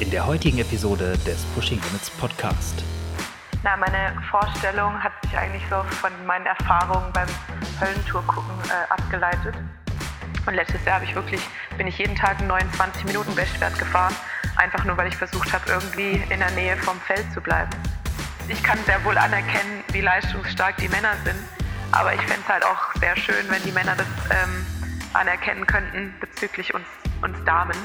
in der heutigen Episode des Pushing Limits Podcast. Na, meine Vorstellung hat sich eigentlich so von meinen Erfahrungen beim Höllentour gucken äh, abgeleitet. Und letztes Jahr ich wirklich, bin ich jeden Tag einen 29 Minuten Bestwert gefahren, einfach nur weil ich versucht habe, irgendwie in der Nähe vom Feld zu bleiben. Ich kann sehr wohl anerkennen, wie leistungsstark die Männer sind, aber ich fände es halt auch sehr schön, wenn die Männer das ähm, anerkennen könnten bezüglich uns, uns Damen.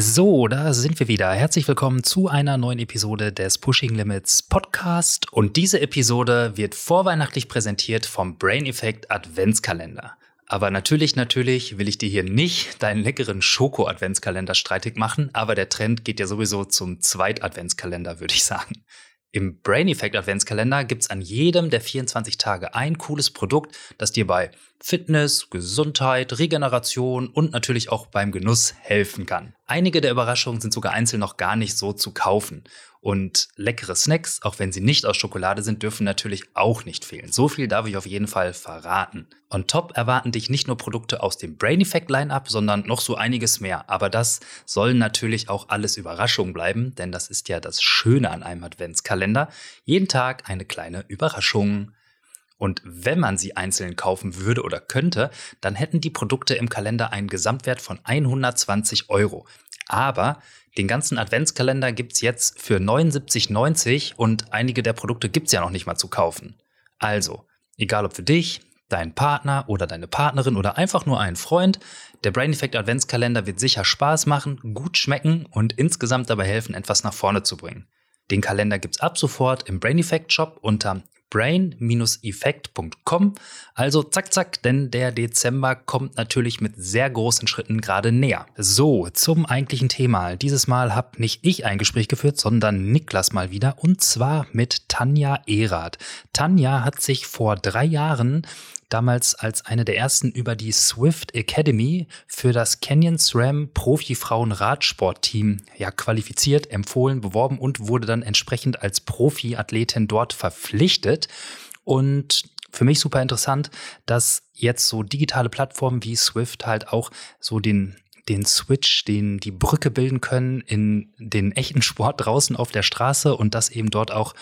So, da sind wir wieder. Herzlich willkommen zu einer neuen Episode des Pushing Limits Podcast. Und diese Episode wird vorweihnachtlich präsentiert vom Brain Effect Adventskalender. Aber natürlich, natürlich will ich dir hier nicht deinen leckeren Schoko-Adventskalender streitig machen, aber der Trend geht ja sowieso zum Zweit-Adventskalender, würde ich sagen. Im Brain Effect Adventskalender gibt's an jedem der 24 Tage ein cooles Produkt, das dir bei Fitness, Gesundheit, Regeneration und natürlich auch beim Genuss helfen kann. Einige der Überraschungen sind sogar einzeln noch gar nicht so zu kaufen. Und leckere Snacks, auch wenn sie nicht aus Schokolade sind, dürfen natürlich auch nicht fehlen. So viel darf ich auf jeden Fall verraten. On top erwarten dich nicht nur Produkte aus dem Brain Effect Lineup, sondern noch so einiges mehr. Aber das sollen natürlich auch alles Überraschungen bleiben, denn das ist ja das Schöne an einem Adventskalender. Jeden Tag eine kleine Überraschung. Und wenn man sie einzeln kaufen würde oder könnte, dann hätten die Produkte im Kalender einen Gesamtwert von 120 Euro. Aber den ganzen Adventskalender gibt's jetzt für 79,90 und einige der Produkte gibt's ja noch nicht mal zu kaufen. Also, egal ob für dich, deinen Partner oder deine Partnerin oder einfach nur einen Freund, der Brain Effect Adventskalender wird sicher Spaß machen, gut schmecken und insgesamt dabei helfen, etwas nach vorne zu bringen. Den Kalender gibt's ab sofort im Brain Effect Shop unter brain-effekt.com. Also zack, zack, denn der Dezember kommt natürlich mit sehr großen Schritten gerade näher. So, zum eigentlichen Thema. Dieses Mal habe nicht ich ein Gespräch geführt, sondern Niklas mal wieder und zwar mit Tanja Erath. Tanja hat sich vor drei Jahren damals als eine der ersten über die Swift Academy für das Canyon SRAM Profi-Frauen Radsportteam ja qualifiziert, empfohlen, beworben und wurde dann entsprechend als Profi-Athletin dort verpflichtet. Und für mich super interessant, dass jetzt so digitale Plattformen wie Swift halt auch so den den Switch, den die Brücke bilden können in den echten Sport draußen auf der Straße und dass eben dort auch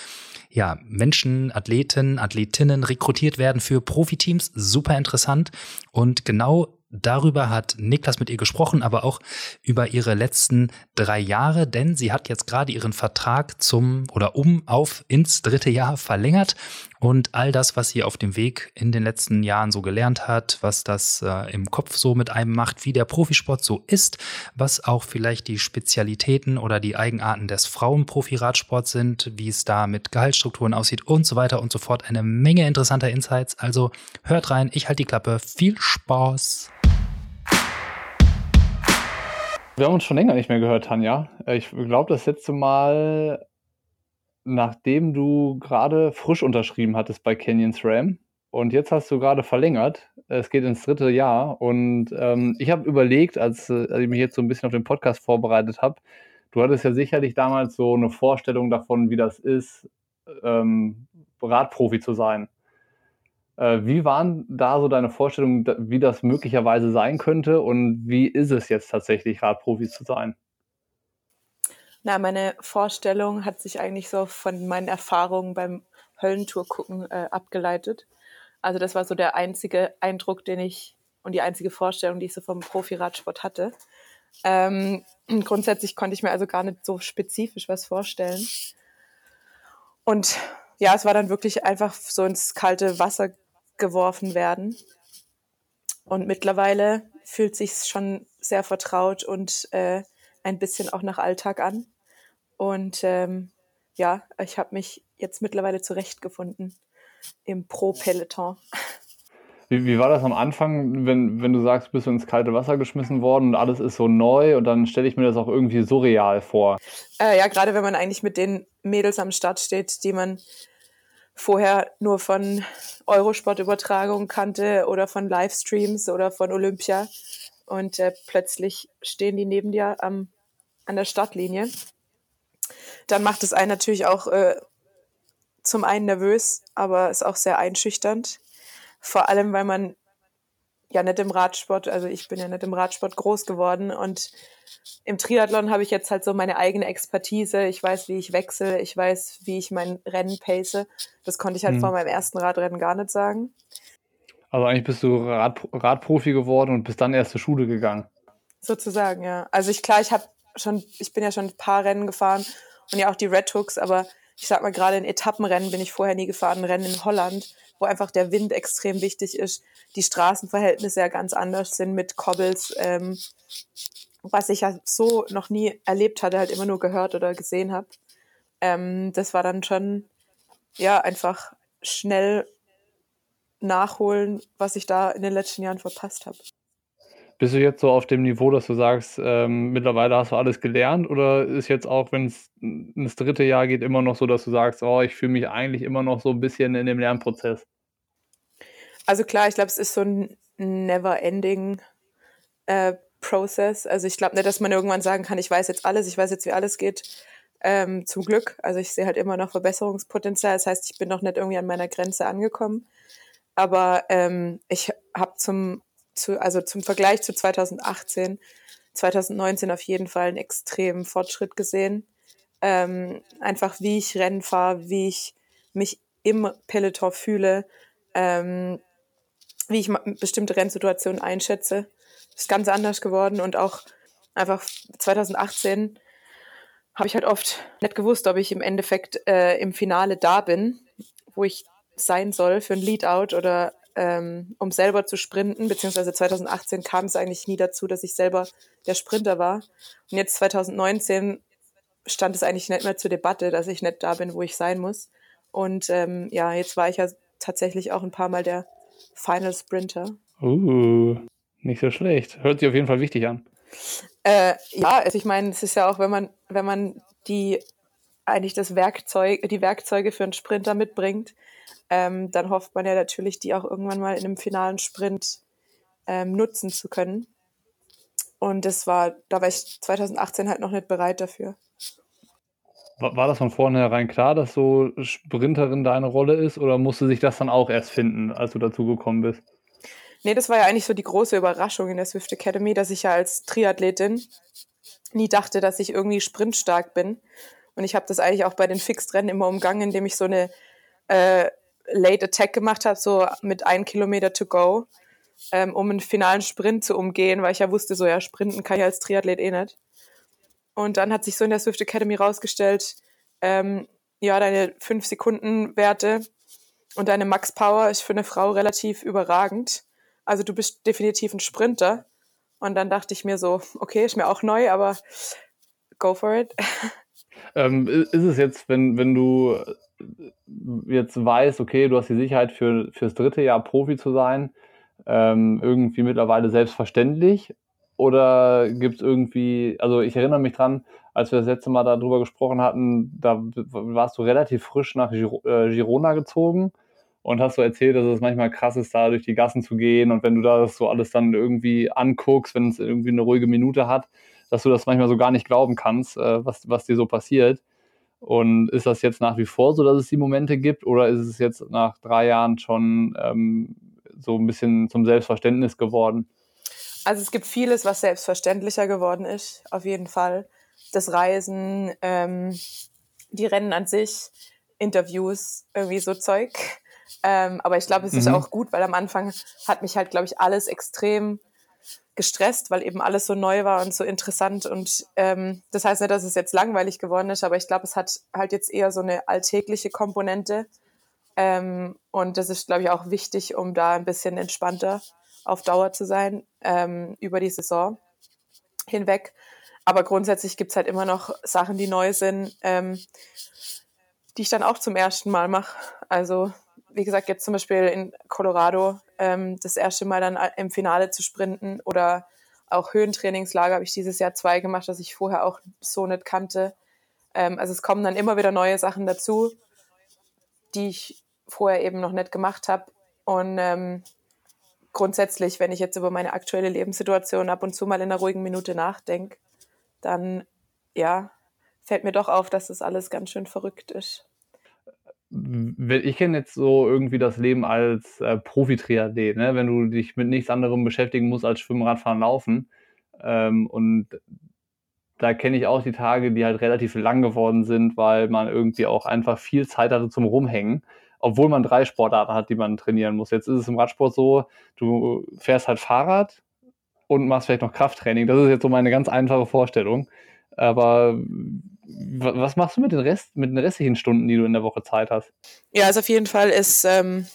ja, Menschen, Athleten, Athletinnen rekrutiert werden für Profiteams. Super interessant. Und genau Darüber hat Niklas mit ihr gesprochen, aber auch über ihre letzten drei Jahre, denn sie hat jetzt gerade ihren Vertrag zum oder um auf ins dritte Jahr verlängert und all das, was sie auf dem Weg in den letzten Jahren so gelernt hat, was das äh, im Kopf so mit einem macht, wie der Profisport so ist, was auch vielleicht die Spezialitäten oder die Eigenarten des Frauenprofi-Radsports sind, wie es da mit Gehaltsstrukturen aussieht und so weiter und so fort. Eine Menge interessanter Insights. Also hört rein, ich halte die Klappe. Viel Spaß! Wir haben uns schon länger nicht mehr gehört, Tanja. Äh, ich glaube, das letzte Mal, nachdem du gerade frisch unterschrieben hattest bei Canyons Ram. Und jetzt hast du gerade verlängert. Es geht ins dritte Jahr. Und ähm, ich habe überlegt, als, äh, als ich mich jetzt so ein bisschen auf den Podcast vorbereitet habe, du hattest ja sicherlich damals so eine Vorstellung davon, wie das ist, ähm, Radprofi zu sein. Äh, wie waren da so deine Vorstellungen, wie das möglicherweise sein könnte und wie ist es jetzt tatsächlich, Radprofi zu sein? Na, meine Vorstellung hat sich eigentlich so von meinen Erfahrungen beim Höllentour gucken äh, abgeleitet. Also das war so der einzige Eindruck, den ich und die einzige Vorstellung, die ich so vom Profi-Radsport hatte. Ähm, grundsätzlich konnte ich mir also gar nicht so spezifisch was vorstellen. Und ja, es war dann wirklich einfach so ins kalte Wasser geworfen werden. Und mittlerweile fühlt sich schon sehr vertraut und äh, ein bisschen auch nach Alltag an. Und ähm, ja, ich habe mich jetzt mittlerweile zurechtgefunden im Pro-Peloton. Wie, wie war das am Anfang, wenn, wenn du sagst, bist du ins kalte Wasser geschmissen worden und alles ist so neu und dann stelle ich mir das auch irgendwie surreal vor? Äh, ja, gerade wenn man eigentlich mit den Mädels am Start steht, die man vorher nur von Eurosport-Übertragungen kannte oder von Livestreams oder von Olympia. Und äh, plötzlich stehen die neben dir am, an der Startlinie. Dann macht es einen natürlich auch äh, zum einen nervös, aber ist auch sehr einschüchternd. Vor allem, weil man ja nicht im Radsport, also ich bin ja nicht im Radsport groß geworden und im Triathlon habe ich jetzt halt so meine eigene Expertise. Ich weiß, wie ich wechsle, ich weiß, wie ich mein Rennen pace. Das konnte ich halt mhm. vor meinem ersten Radrennen gar nicht sagen. Also eigentlich bist du Rad, Radprofi geworden und bist dann erst zur Schule gegangen. Sozusagen, ja. Also ich klar, ich habe schon, ich bin ja schon ein paar Rennen gefahren und ja auch die Red Hooks, aber ich sag mal, gerade in Etappenrennen bin ich vorher nie gefahren, Rennen in Holland, wo einfach der Wind extrem wichtig ist, die Straßenverhältnisse ja ganz anders sind mit Cobbles, ähm, was ich ja so noch nie erlebt hatte, halt immer nur gehört oder gesehen habe. Ähm, das war dann schon, ja, einfach schnell nachholen, was ich da in den letzten Jahren verpasst habe. Bist du jetzt so auf dem Niveau, dass du sagst, ähm, mittlerweile hast du alles gelernt oder ist jetzt auch, wenn es ins dritte Jahr geht, immer noch so, dass du sagst, oh, ich fühle mich eigentlich immer noch so ein bisschen in dem Lernprozess? Also klar, ich glaube, es ist so ein never-ending äh, Process. Also ich glaube nicht, dass man irgendwann sagen kann, ich weiß jetzt alles, ich weiß jetzt, wie alles geht. Ähm, zum Glück. Also ich sehe halt immer noch Verbesserungspotenzial. Das heißt, ich bin noch nicht irgendwie an meiner Grenze angekommen. Aber ähm, ich habe zum zu, also zum Vergleich zu 2018, 2019 auf jeden Fall einen extremen Fortschritt gesehen. Ähm, einfach wie ich Rennen fahre, wie ich mich im Peloton fühle, ähm, wie ich bestimmte Rennsituationen einschätze. ist ganz anders geworden und auch einfach 2018 habe ich halt oft nicht gewusst, ob ich im Endeffekt äh, im Finale da bin, wo ich sein soll für ein Leadout oder ähm, um selber zu sprinten, beziehungsweise 2018 kam es eigentlich nie dazu, dass ich selber der Sprinter war. Und jetzt 2019 stand es eigentlich nicht mehr zur Debatte, dass ich nicht da bin, wo ich sein muss. Und ähm, ja, jetzt war ich ja tatsächlich auch ein paar Mal der Final Sprinter. Uh, nicht so schlecht. Hört sich auf jeden Fall wichtig an. Äh, ja, also ich meine, es ist ja auch, wenn man, wenn man die eigentlich das Werkzeug, die Werkzeuge für einen Sprinter mitbringt, ähm, dann hofft man ja natürlich, die auch irgendwann mal in einem finalen Sprint ähm, nutzen zu können. Und das war, da war ich 2018 halt noch nicht bereit dafür. War das von vornherein klar, dass so Sprinterin deine Rolle ist oder musste sich das dann auch erst finden, als du dazu gekommen bist? Nee, das war ja eigentlich so die große Überraschung in der Swift Academy, dass ich ja als Triathletin nie dachte, dass ich irgendwie sprintstark bin. Und ich habe das eigentlich auch bei den Fixed-Rennen immer umgangen, indem ich so eine äh, Late Attack gemacht habe, so mit einem Kilometer to go, ähm, um einen finalen Sprint zu umgehen, weil ich ja wusste, so ja, Sprinten kann ich als Triathlet eh nicht. Und dann hat sich so in der Swift Academy rausgestellt, ähm, ja, deine 5-Sekunden-Werte und deine Max Power ist für eine Frau relativ überragend. Also du bist definitiv ein Sprinter. Und dann dachte ich mir so, okay, ist mir auch neu, aber go for it. Ähm, ist es jetzt, wenn, wenn du jetzt weißt, okay, du hast die Sicherheit für fürs dritte Jahr Profi zu sein, ähm, irgendwie mittlerweile selbstverständlich? Oder gibt es irgendwie, also ich erinnere mich dran, als wir das letzte Mal darüber gesprochen hatten, da warst du relativ frisch nach äh, Girona gezogen und hast so erzählt, dass es manchmal krass ist, da durch die Gassen zu gehen und wenn du das so alles dann irgendwie anguckst, wenn es irgendwie eine ruhige Minute hat, dass du das manchmal so gar nicht glauben kannst, äh, was, was dir so passiert. Und ist das jetzt nach wie vor so, dass es die Momente gibt oder ist es jetzt nach drei Jahren schon ähm, so ein bisschen zum Selbstverständnis geworden? Also es gibt vieles, was selbstverständlicher geworden ist, auf jeden Fall. Das Reisen, ähm, die Rennen an sich, Interviews, irgendwie so Zeug. Ähm, aber ich glaube, es ist mhm. auch gut, weil am Anfang hat mich halt, glaube ich, alles extrem gestresst, weil eben alles so neu war und so interessant. Und ähm, das heißt nicht, dass es jetzt langweilig geworden ist, aber ich glaube, es hat halt jetzt eher so eine alltägliche Komponente. Ähm, und das ist, glaube ich, auch wichtig, um da ein bisschen entspannter auf Dauer zu sein ähm, über die Saison hinweg. Aber grundsätzlich gibt's halt immer noch Sachen, die neu sind, ähm, die ich dann auch zum ersten Mal mache. Also wie gesagt, jetzt zum Beispiel in Colorado ähm, das erste Mal dann im Finale zu sprinten oder auch Höhentrainingslager habe ich dieses Jahr zwei gemacht, das ich vorher auch so nicht kannte. Ähm, also es kommen dann immer wieder neue Sachen dazu, die ich vorher eben noch nicht gemacht habe. Und ähm, grundsätzlich, wenn ich jetzt über meine aktuelle Lebenssituation ab und zu mal in einer ruhigen Minute nachdenke, dann ja, fällt mir doch auf, dass das alles ganz schön verrückt ist ich kenne jetzt so irgendwie das Leben als äh, Profi-Triathlet, ne? wenn du dich mit nichts anderem beschäftigen musst als Schwimmen, Radfahren, Laufen. Ähm, und da kenne ich auch die Tage, die halt relativ lang geworden sind, weil man irgendwie auch einfach viel Zeit hatte zum Rumhängen, obwohl man drei Sportarten hat, die man trainieren muss. Jetzt ist es im Radsport so, du fährst halt Fahrrad und machst vielleicht noch Krafttraining. Das ist jetzt so meine ganz einfache Vorstellung. Aber was machst du mit den, Rest, mit den restlichen Stunden, die du in der Woche Zeit hast? Ja, also auf jeden Fall ist ähm,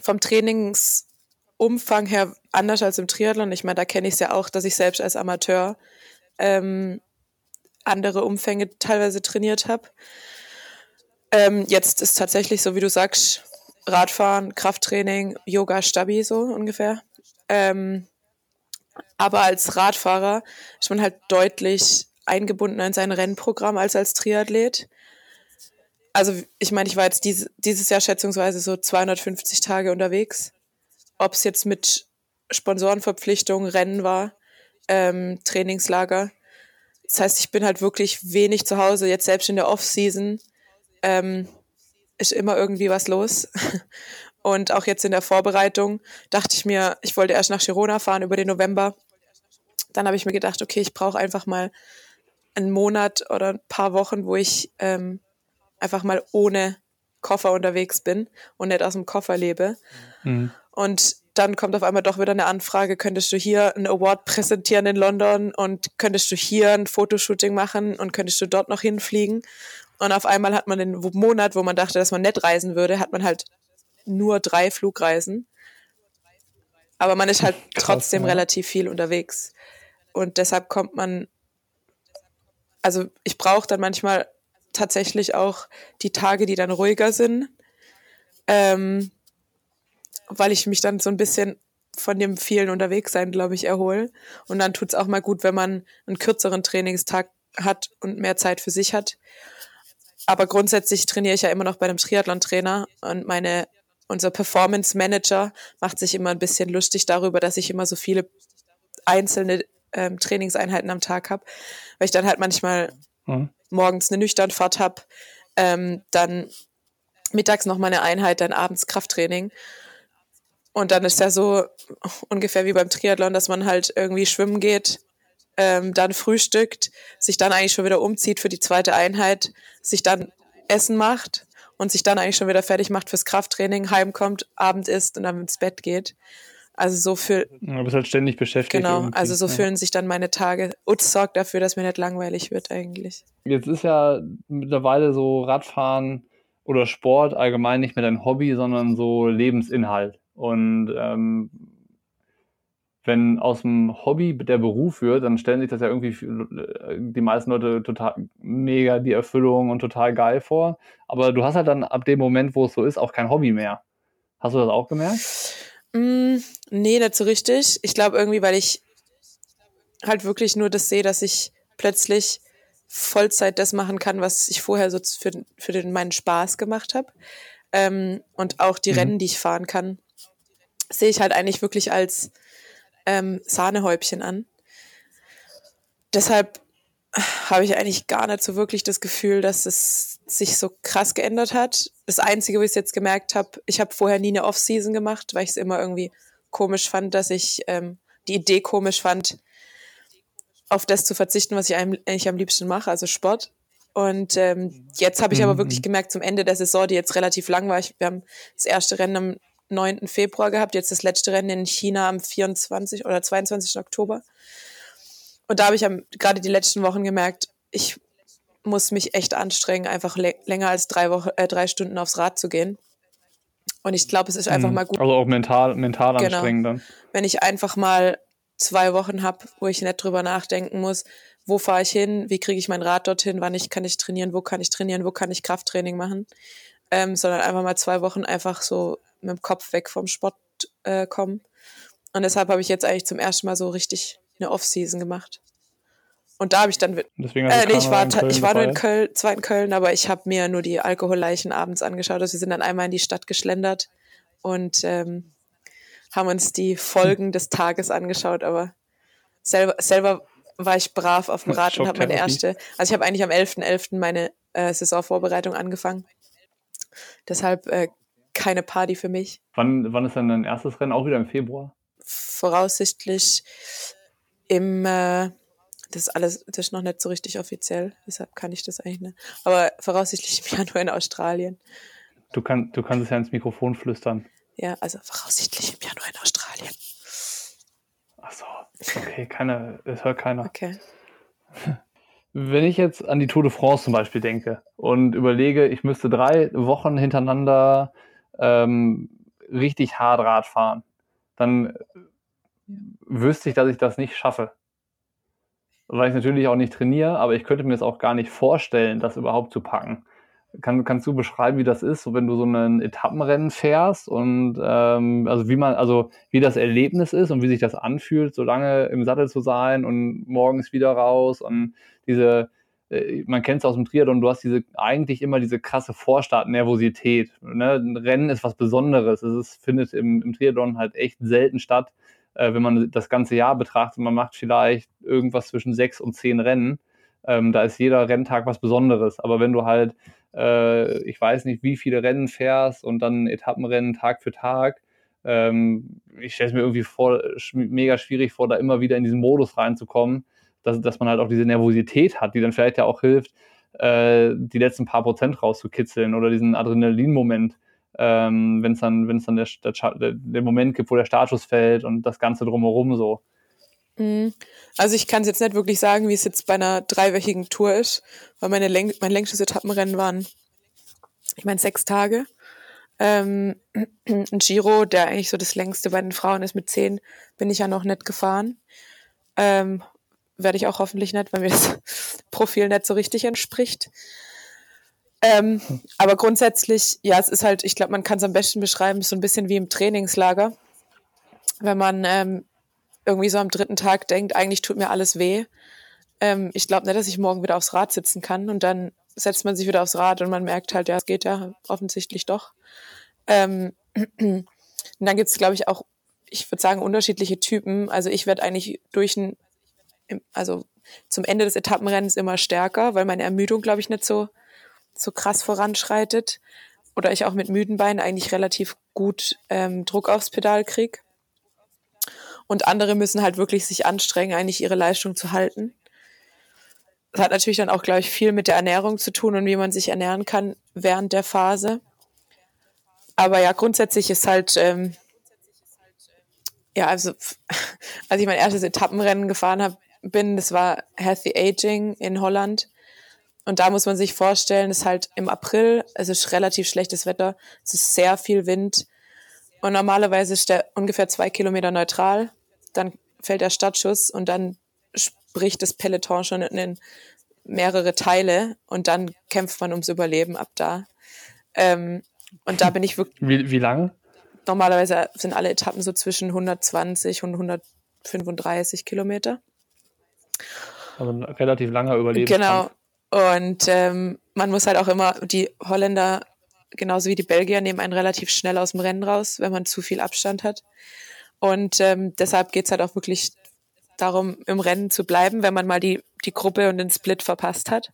vom Trainingsumfang her anders als im Triathlon. Ich meine, da kenne ich es ja auch, dass ich selbst als Amateur ähm, andere Umfänge teilweise trainiert habe. Ähm, jetzt ist tatsächlich so, wie du sagst, Radfahren, Krafttraining, Yoga, Stabi so ungefähr. Ähm, aber als Radfahrer ist man halt deutlich eingebunden in sein Rennprogramm als als Triathlet. Also ich meine, ich war jetzt diese, dieses Jahr schätzungsweise so 250 Tage unterwegs. Ob es jetzt mit Sponsorenverpflichtungen, Rennen war, ähm, Trainingslager. Das heißt, ich bin halt wirklich wenig zu Hause. Jetzt selbst in der Off-Season ähm, ist immer irgendwie was los. Und auch jetzt in der Vorbereitung dachte ich mir, ich wollte erst nach Girona fahren über den November. Dann habe ich mir gedacht, okay, ich brauche einfach mal einen Monat oder ein paar Wochen, wo ich ähm, einfach mal ohne Koffer unterwegs bin und nicht aus dem Koffer lebe. Mhm. Und dann kommt auf einmal doch wieder eine Anfrage, könntest du hier einen Award präsentieren in London und könntest du hier ein Fotoshooting machen und könntest du dort noch hinfliegen. Und auf einmal hat man den Monat, wo man dachte, dass man nicht reisen würde, hat man halt nur drei Flugreisen. Aber man ist halt Krass, trotzdem ja. relativ viel unterwegs. Und deshalb kommt man also ich brauche dann manchmal tatsächlich auch die Tage, die dann ruhiger sind, ähm, weil ich mich dann so ein bisschen von dem vielen Unterwegssein, glaube ich, erhole. Und dann tut es auch mal gut, wenn man einen kürzeren Trainingstag hat und mehr Zeit für sich hat. Aber grundsätzlich trainiere ich ja immer noch bei einem Triathlon-Trainer und meine, unser Performance Manager macht sich immer ein bisschen lustig darüber, dass ich immer so viele einzelne ähm, Trainingseinheiten am Tag habe, weil ich dann halt manchmal mhm. morgens eine Nüchternfahrt habe, ähm, dann mittags noch mal eine Einheit, dann abends Krafttraining. Und dann ist ja so ungefähr wie beim Triathlon, dass man halt irgendwie schwimmen geht, ähm, dann frühstückt, sich dann eigentlich schon wieder umzieht für die zweite Einheit, sich dann Essen macht und sich dann eigentlich schon wieder fertig macht fürs Krafttraining, heimkommt, Abend isst und dann ins Bett geht. Also so für. Du bist halt ständig beschäftigt. Genau, also so ja. fühlen sich dann meine Tage. Und sorgt dafür, dass mir nicht langweilig wird eigentlich. Jetzt ist ja mittlerweile so Radfahren oder Sport allgemein nicht mehr dein Hobby, sondern so Lebensinhalt. Und ähm, wenn aus dem Hobby der Beruf wird, dann stellen sich das ja irgendwie die meisten Leute total mega die Erfüllung und total geil vor. Aber du hast halt dann ab dem Moment, wo es so ist, auch kein Hobby mehr. Hast du das auch gemerkt? Mm, nee, nicht so richtig. Ich glaube irgendwie, weil ich halt wirklich nur das sehe, dass ich plötzlich Vollzeit das machen kann, was ich vorher so für, für den, meinen Spaß gemacht habe. Ähm, und auch die mhm. Rennen, die ich fahren kann, sehe ich halt eigentlich wirklich als ähm, Sahnehäubchen an. Deshalb habe ich eigentlich gar nicht so wirklich das Gefühl, dass es sich so krass geändert hat. Das Einzige, wo ich es jetzt gemerkt habe, ich habe vorher nie eine Off-Season gemacht, weil ich es immer irgendwie komisch fand, dass ich ähm, die Idee komisch fand, auf das zu verzichten, was ich eigentlich am liebsten mache, also Sport. Und ähm, jetzt habe ich mhm. aber wirklich gemerkt, zum Ende der Saison, die jetzt relativ lang war, ich, wir haben das erste Rennen am 9. Februar gehabt, jetzt das letzte Rennen in China am 24. oder 22. Oktober. Und da habe ich gerade die letzten Wochen gemerkt, ich muss mich echt anstrengen, einfach länger als drei, Wochen, äh, drei Stunden aufs Rad zu gehen. Und ich glaube, es ist einfach mhm. mal gut. Also auch mental, mental genau. anstrengend dann. Wenn ich einfach mal zwei Wochen habe, wo ich nicht drüber nachdenken muss, wo fahre ich hin, wie kriege ich mein Rad dorthin, wann ich kann ich trainieren, wo kann ich trainieren, wo kann ich Krafttraining machen, ähm, sondern einfach mal zwei Wochen einfach so mit dem Kopf weg vom Sport äh, kommen. Und deshalb habe ich jetzt eigentlich zum ersten Mal so richtig eine Off-Season gemacht. Und da habe ich dann. Deswegen äh, nee, ich war, ich war nur in Köln, zwar in Köln, aber ich habe mir nur die Alkoholleichen abends angeschaut. Also wir sind dann einmal in die Stadt geschlendert und ähm, haben uns die Folgen des Tages angeschaut, aber selber, selber war ich brav auf dem Rad und habe meine erste. Also ich habe eigentlich am 11.11. .11. meine äh, Saisonvorbereitung angefangen. Deshalb äh, keine Party für mich. Wann, wann ist dann dein erstes Rennen? Auch wieder im Februar? Voraussichtlich im, äh, das ist alles, das ist noch nicht so richtig offiziell, deshalb kann ich das eigentlich nicht. Aber voraussichtlich im Januar in Australien. Du, kann, du kannst es ja ins Mikrofon flüstern. Ja, also voraussichtlich im Januar in Australien. Ach so, okay, keiner, es hört keiner. Okay. Wenn ich jetzt an die Tour de France zum Beispiel denke und überlege, ich müsste drei Wochen hintereinander ähm, richtig hart Rad fahren, dann wüsste ich, dass ich das nicht schaffe. Weil ich natürlich auch nicht trainiere, aber ich könnte mir das auch gar nicht vorstellen, das überhaupt zu packen. Kann, kannst du beschreiben, wie das ist, wenn du so ein Etappenrennen fährst und ähm, also wie man, also wie das Erlebnis ist und wie sich das anfühlt, so lange im Sattel zu sein und morgens wieder raus und diese, äh, man kennt es aus dem Triathlon, du hast diese eigentlich immer diese krasse Vorstart-Nervosität. Ne? Ein Rennen ist was Besonderes. Es ist, findet im, im Triathlon halt echt selten statt, wenn man das ganze Jahr betrachtet. Man macht vielleicht irgendwas zwischen sechs und zehn Rennen. Ähm, da ist jeder Renntag was Besonderes. Aber wenn du halt äh, ich weiß nicht, wie viele Rennen fährst und dann Etappenrennen Tag für Tag. Ähm, ich stelle es mir irgendwie vor, mega schwierig vor, da immer wieder in diesen Modus reinzukommen, dass, dass man halt auch diese Nervosität hat, die dann vielleicht ja auch hilft, äh, die letzten paar Prozent rauszukitzeln oder diesen Adrenalin-Moment, ähm, wenn es dann, wenn's dann der, der, der Moment gibt, wo der Status fällt und das Ganze drumherum so. Mhm. Also ich kann es jetzt nicht wirklich sagen, wie es jetzt bei einer dreiwöchigen Tour ist, weil meine Läng mein längstes Etappenrennen waren, ich meine, sechs Tage. Ähm, ein Giro, der eigentlich so das längste bei den Frauen ist mit zehn, bin ich ja noch nicht gefahren. Ähm, Werde ich auch hoffentlich nicht, weil mir das Profil nicht so richtig entspricht. Ähm, aber grundsätzlich, ja, es ist halt, ich glaube, man kann es am besten beschreiben, so ein bisschen wie im Trainingslager. Wenn man ähm, irgendwie so am dritten Tag denkt, eigentlich tut mir alles weh. Ähm, ich glaube nicht, dass ich morgen wieder aufs Rad sitzen kann. Und dann setzt man sich wieder aufs Rad und man merkt halt, ja, es geht ja offensichtlich doch. Ähm, und dann gibt es, glaube ich, auch, ich würde sagen, unterschiedliche Typen. Also ich werde eigentlich durch ein, also zum Ende des Etappenrennens immer stärker, weil meine Ermüdung, glaube ich, nicht so, so krass voranschreitet. Oder ich auch mit müden Beinen eigentlich relativ gut ähm, Druck aufs Pedal krieg. Und andere müssen halt wirklich sich anstrengen, eigentlich ihre Leistung zu halten. Das hat natürlich dann auch, glaube ich, viel mit der Ernährung zu tun und wie man sich ernähren kann während der Phase. Aber ja, grundsätzlich ist halt, ähm, ja, also als ich mein erstes Etappenrennen gefahren habe, bin, das war Healthy Aging in Holland. Und da muss man sich vorstellen, es ist halt im April, es ist relativ schlechtes Wetter, es ist sehr viel Wind, und normalerweise ist der ungefähr zwei Kilometer neutral. Dann fällt der Startschuss und dann spricht das Peloton schon in mehrere Teile und dann kämpft man ums Überleben ab da. Ähm, und da bin ich wirklich. Wie, wie lange? Normalerweise sind alle Etappen so zwischen 120 und 135 Kilometer. Also ein relativ langer Überlebenskampf. Genau. Und ähm, man muss halt auch immer, die Holländer genauso wie die Belgier nehmen einen relativ schnell aus dem Rennen raus, wenn man zu viel Abstand hat. Und ähm, deshalb geht's halt auch wirklich darum, im Rennen zu bleiben, wenn man mal die, die Gruppe und den Split verpasst hat.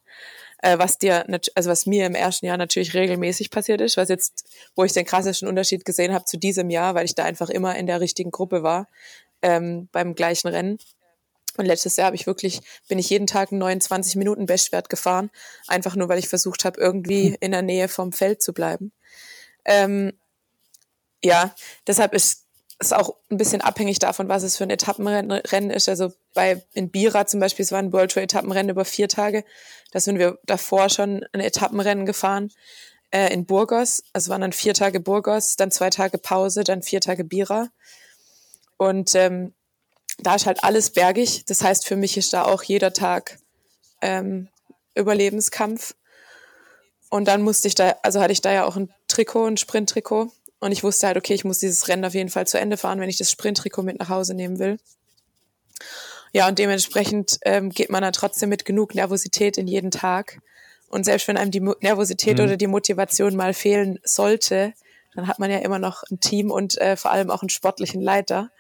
Äh, was dir, also was mir im ersten Jahr natürlich regelmäßig passiert ist, was jetzt, wo ich den krassesten Unterschied gesehen habe zu diesem Jahr, weil ich da einfach immer in der richtigen Gruppe war, ähm, beim gleichen Rennen. Und letztes Jahr habe ich wirklich, bin ich jeden Tag einen 29 Minuten Bestwert gefahren, einfach nur, weil ich versucht habe, irgendwie hm. in der Nähe vom Feld zu bleiben. Ähm, ja, deshalb ist es auch ein bisschen abhängig davon, was es für ein Etappenrennen ist. Also bei in Bira zum Beispiel, es war ein World Tour Etappenrennen über vier Tage. Da sind wir davor schon ein Etappenrennen gefahren äh, in Burgos. Also waren dann vier Tage Burgos, dann zwei Tage Pause, dann vier Tage Bira. Und ähm, da ist halt alles bergig. Das heißt, für mich ist da auch jeder Tag ähm, Überlebenskampf. Und dann musste ich da, also hatte ich da ja auch ein Trikot, ein Sprinttrikot. Und ich wusste halt, okay, ich muss dieses Rennen auf jeden Fall zu Ende fahren, wenn ich das Sprinttrikot mit nach Hause nehmen will. Ja, und dementsprechend ähm, geht man dann trotzdem mit genug Nervosität in jeden Tag. Und selbst wenn einem die Nervosität mhm. oder die Motivation mal fehlen sollte, dann hat man ja immer noch ein Team und äh, vor allem auch einen sportlichen Leiter,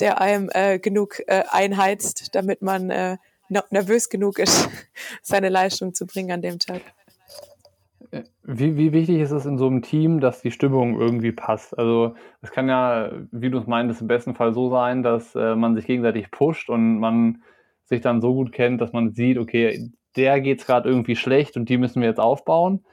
der einem äh, genug äh, einheizt, damit man äh, nervös genug ist, seine Leistung zu bringen an dem Tag. Wie, wie wichtig ist es in so einem Team, dass die Stimmung irgendwie passt? Also es kann ja, wie du es meintest, im besten Fall so sein, dass äh, man sich gegenseitig pusht und man sich dann so gut kennt, dass man sieht, okay, der geht es gerade irgendwie schlecht und die müssen wir jetzt aufbauen.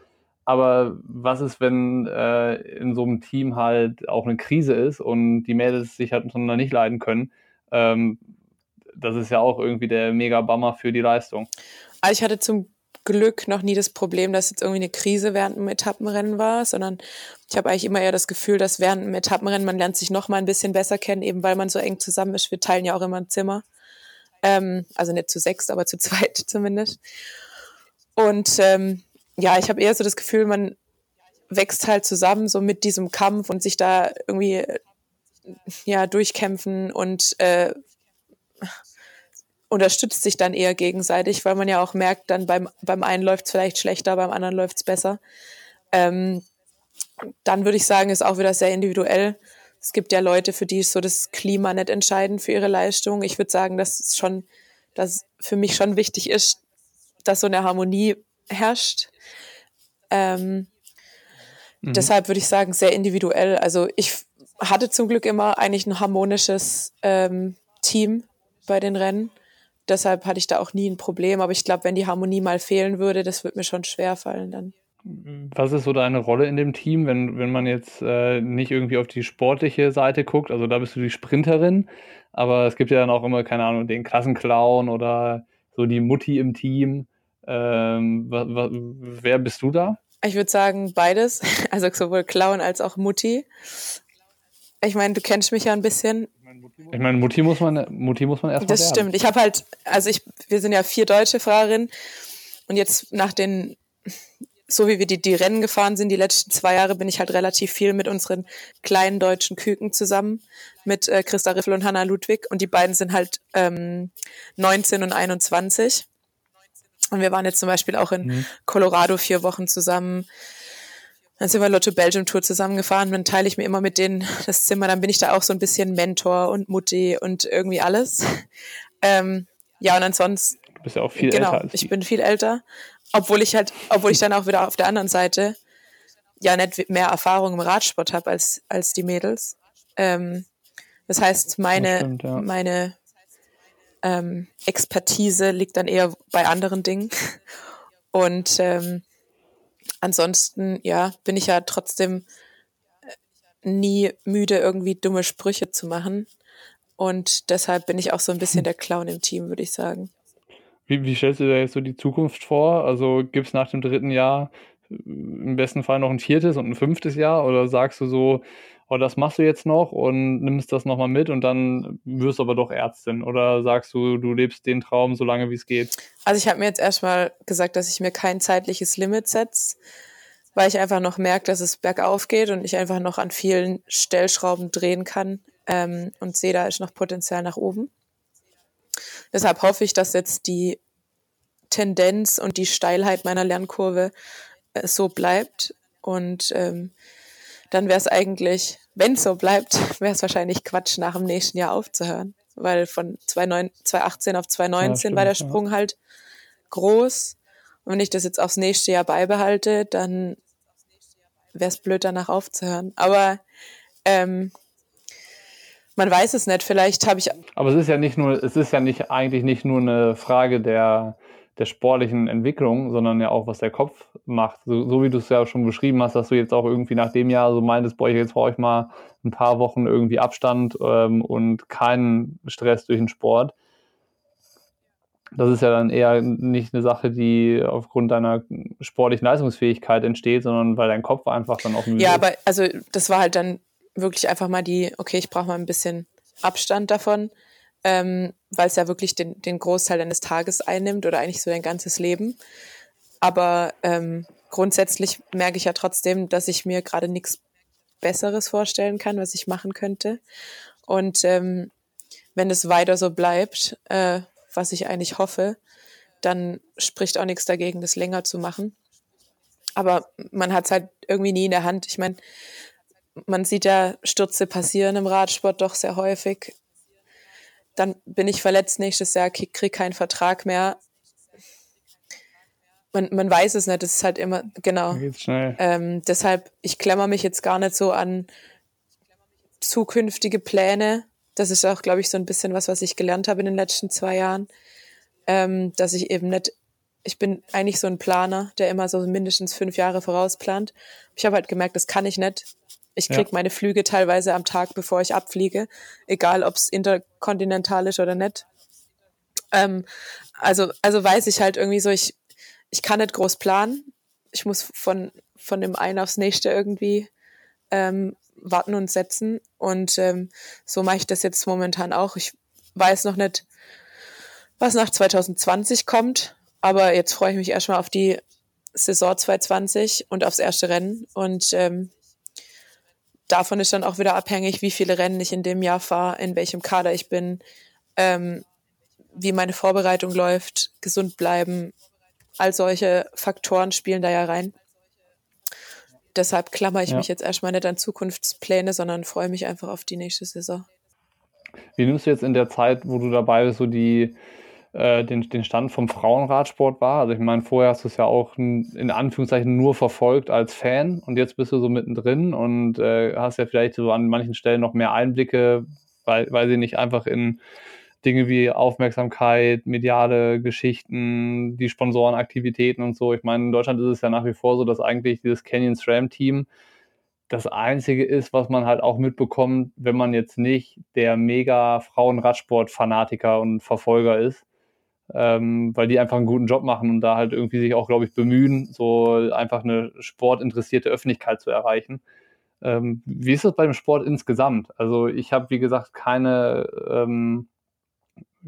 Aber was ist, wenn äh, in so einem Team halt auch eine Krise ist und die Mädels sich halt untereinander nicht leiden können? Ähm, das ist ja auch irgendwie der Mega-Bummer für die Leistung. Also ich hatte zum Glück noch nie das Problem, dass jetzt irgendwie eine Krise während einem Etappenrennen war, sondern ich habe eigentlich immer eher das Gefühl, dass während einem Etappenrennen man lernt sich noch mal ein bisschen besser kennen, eben weil man so eng zusammen ist. Wir teilen ja auch immer ein Zimmer. Ähm, also nicht zu sechs, aber zu zweit zumindest. Und ähm, ja, ich habe eher so das Gefühl, man wächst halt zusammen so mit diesem Kampf und sich da irgendwie ja durchkämpfen und äh, unterstützt sich dann eher gegenseitig, weil man ja auch merkt, dann beim, beim einen läuft es vielleicht schlechter, beim anderen läuft es besser. Ähm, dann würde ich sagen, ist auch wieder sehr individuell. Es gibt ja Leute, für die ist so das Klima nicht entscheidend für ihre Leistung. Ich würde sagen, dass es schon, dass für mich schon wichtig ist, dass so eine Harmonie herrscht. Ähm, mhm. Deshalb würde ich sagen, sehr individuell. Also ich hatte zum Glück immer eigentlich ein harmonisches ähm, Team bei den Rennen deshalb hatte ich da auch nie ein Problem. Aber ich glaube, wenn die Harmonie mal fehlen würde, das würde mir schon schwer fallen dann. Was ist so deine Rolle in dem Team, wenn, wenn man jetzt äh, nicht irgendwie auf die sportliche Seite guckt? Also da bist du die Sprinterin, aber es gibt ja dann auch immer, keine Ahnung, den Klassenclown oder so die Mutti im Team. Ähm, wer bist du da? Ich würde sagen beides, also sowohl Clown als auch Mutti. Ich meine, du kennst mich ja ein bisschen. Ich meine, Mutti muss man, Mutti muss man erstmal Das werden. stimmt. Ich habe halt, also ich, wir sind ja vier deutsche Fahrerinnen und jetzt nach den, so wie wir die, die Rennen gefahren sind, die letzten zwei Jahre, bin ich halt relativ viel mit unseren kleinen deutschen Küken zusammen, mit äh, Christa Riffel und Hanna Ludwig und die beiden sind halt ähm, 19 und 21. Und wir waren jetzt zum Beispiel auch in mhm. Colorado vier Wochen zusammen. Dann sind wir Lotto Belgium Tour zusammengefahren. Dann teile ich mir immer mit denen das Zimmer. Dann bin ich da auch so ein bisschen Mentor und Mutti und irgendwie alles. Ähm, ja, und ansonsten. Du bist ja auch viel genau, älter als ich bin viel älter. Obwohl ich halt, obwohl ich dann auch wieder auf der anderen Seite ja nicht mehr Erfahrung im Radsport habe als, als die Mädels. Ähm, das heißt, meine, das stimmt, ja. meine ähm, Expertise liegt dann eher bei anderen Dingen. Und ähm, ansonsten, ja, bin ich ja trotzdem äh, nie müde, irgendwie dumme Sprüche zu machen. Und deshalb bin ich auch so ein bisschen der Clown im Team, würde ich sagen. Wie, wie stellst du dir jetzt so die Zukunft vor? Also gibt es nach dem dritten Jahr äh, im besten Fall noch ein viertes und ein fünftes Jahr? Oder sagst du so, oh, das machst du jetzt noch und nimmst das nochmal mit und dann wirst du aber doch Ärztin? Oder sagst du, du lebst den Traum so lange, wie es geht? Also ich habe mir jetzt erstmal gesagt, dass ich mir kein zeitliches Limit setze, weil ich einfach noch merke, dass es bergauf geht und ich einfach noch an vielen Stellschrauben drehen kann ähm, und sehe, da ist noch Potenzial nach oben. Deshalb hoffe ich, dass jetzt die Tendenz und die Steilheit meiner Lernkurve äh, so bleibt und ähm, dann wäre es eigentlich, wenn es so bleibt, wäre es wahrscheinlich Quatsch, nach dem nächsten Jahr aufzuhören. Weil von 2018 auf 2019 ja, war der Sprung ja. halt groß. Und wenn ich das jetzt aufs nächste Jahr beibehalte, dann wäre es blöd, danach aufzuhören. Aber ähm, man weiß es nicht. Vielleicht habe ich. Aber es ist ja nicht nur, es ist ja nicht eigentlich nicht nur eine Frage der der sportlichen Entwicklung, sondern ja auch, was der Kopf macht. So, so wie du es ja schon beschrieben hast, dass du jetzt auch irgendwie nach dem Jahr so meintest, boah, jetzt brauche ich mal ein paar Wochen irgendwie Abstand ähm, und keinen Stress durch den Sport. Das ist ja dann eher nicht eine Sache, die aufgrund deiner sportlichen Leistungsfähigkeit entsteht, sondern weil dein Kopf einfach dann auch müde Ja, aber also das war halt dann wirklich einfach mal die, okay, ich brauche mal ein bisschen Abstand davon ähm, weil es ja wirklich den, den Großteil deines Tages einnimmt oder eigentlich so dein ganzes Leben. Aber ähm, grundsätzlich merke ich ja trotzdem, dass ich mir gerade nichts Besseres vorstellen kann, was ich machen könnte. Und ähm, wenn es weiter so bleibt, äh, was ich eigentlich hoffe, dann spricht auch nichts dagegen, das länger zu machen. Aber man hat es halt irgendwie nie in der Hand. Ich meine, man sieht ja Stürze passieren im Radsport doch sehr häufig dann bin ich verletzt nächstes Jahr, krieg, krieg keinen Vertrag mehr. man, man weiß es nicht, das ist halt immer, genau. Ähm, deshalb, ich klemmer mich jetzt gar nicht so an zukünftige Pläne. Das ist auch, glaube ich, so ein bisschen was, was ich gelernt habe in den letzten zwei Jahren. Ähm, dass ich eben nicht, ich bin eigentlich so ein Planer, der immer so mindestens fünf Jahre vorausplant. Ich habe halt gemerkt, das kann ich nicht. Ich krieg ja. meine Flüge teilweise am Tag, bevor ich abfliege, egal ob es interkontinental ist oder nicht. Ähm, also, also weiß ich halt irgendwie so, ich, ich kann nicht groß planen. Ich muss von, von dem einen aufs nächste irgendwie ähm, warten und setzen. Und ähm, so mache ich das jetzt momentan auch. Ich weiß noch nicht, was nach 2020 kommt, aber jetzt freue ich mich erstmal auf die Saison 2020 und aufs erste Rennen. Und ähm, davon ist dann auch wieder abhängig, wie viele Rennen ich in dem Jahr fahre, in welchem Kader ich bin, ähm, wie meine Vorbereitung läuft, gesund bleiben. All solche Faktoren spielen da ja rein. Deshalb klammer ich ja. mich jetzt erstmal nicht an Zukunftspläne, sondern freue mich einfach auf die nächste Saison. Wie nimmst du jetzt in der Zeit, wo du dabei bist, so die, äh, den, den Stand vom Frauenradsport wahr? Also ich meine, vorher hast du es ja auch in Anführungszeichen nur verfolgt als Fan und jetzt bist du so mittendrin und äh, hast ja vielleicht so an manchen Stellen noch mehr Einblicke, weil, weil sie nicht einfach in Dinge wie Aufmerksamkeit, mediale Geschichten, die Sponsorenaktivitäten und so. Ich meine, in Deutschland ist es ja nach wie vor so, dass eigentlich dieses Canyon SRAM Team das einzige ist, was man halt auch mitbekommt, wenn man jetzt nicht der mega Frauenradsport-Fanatiker und Verfolger ist. Ähm, weil die einfach einen guten Job machen und da halt irgendwie sich auch, glaube ich, bemühen, so einfach eine sportinteressierte Öffentlichkeit zu erreichen. Ähm, wie ist das beim Sport insgesamt? Also ich habe, wie gesagt, keine ähm,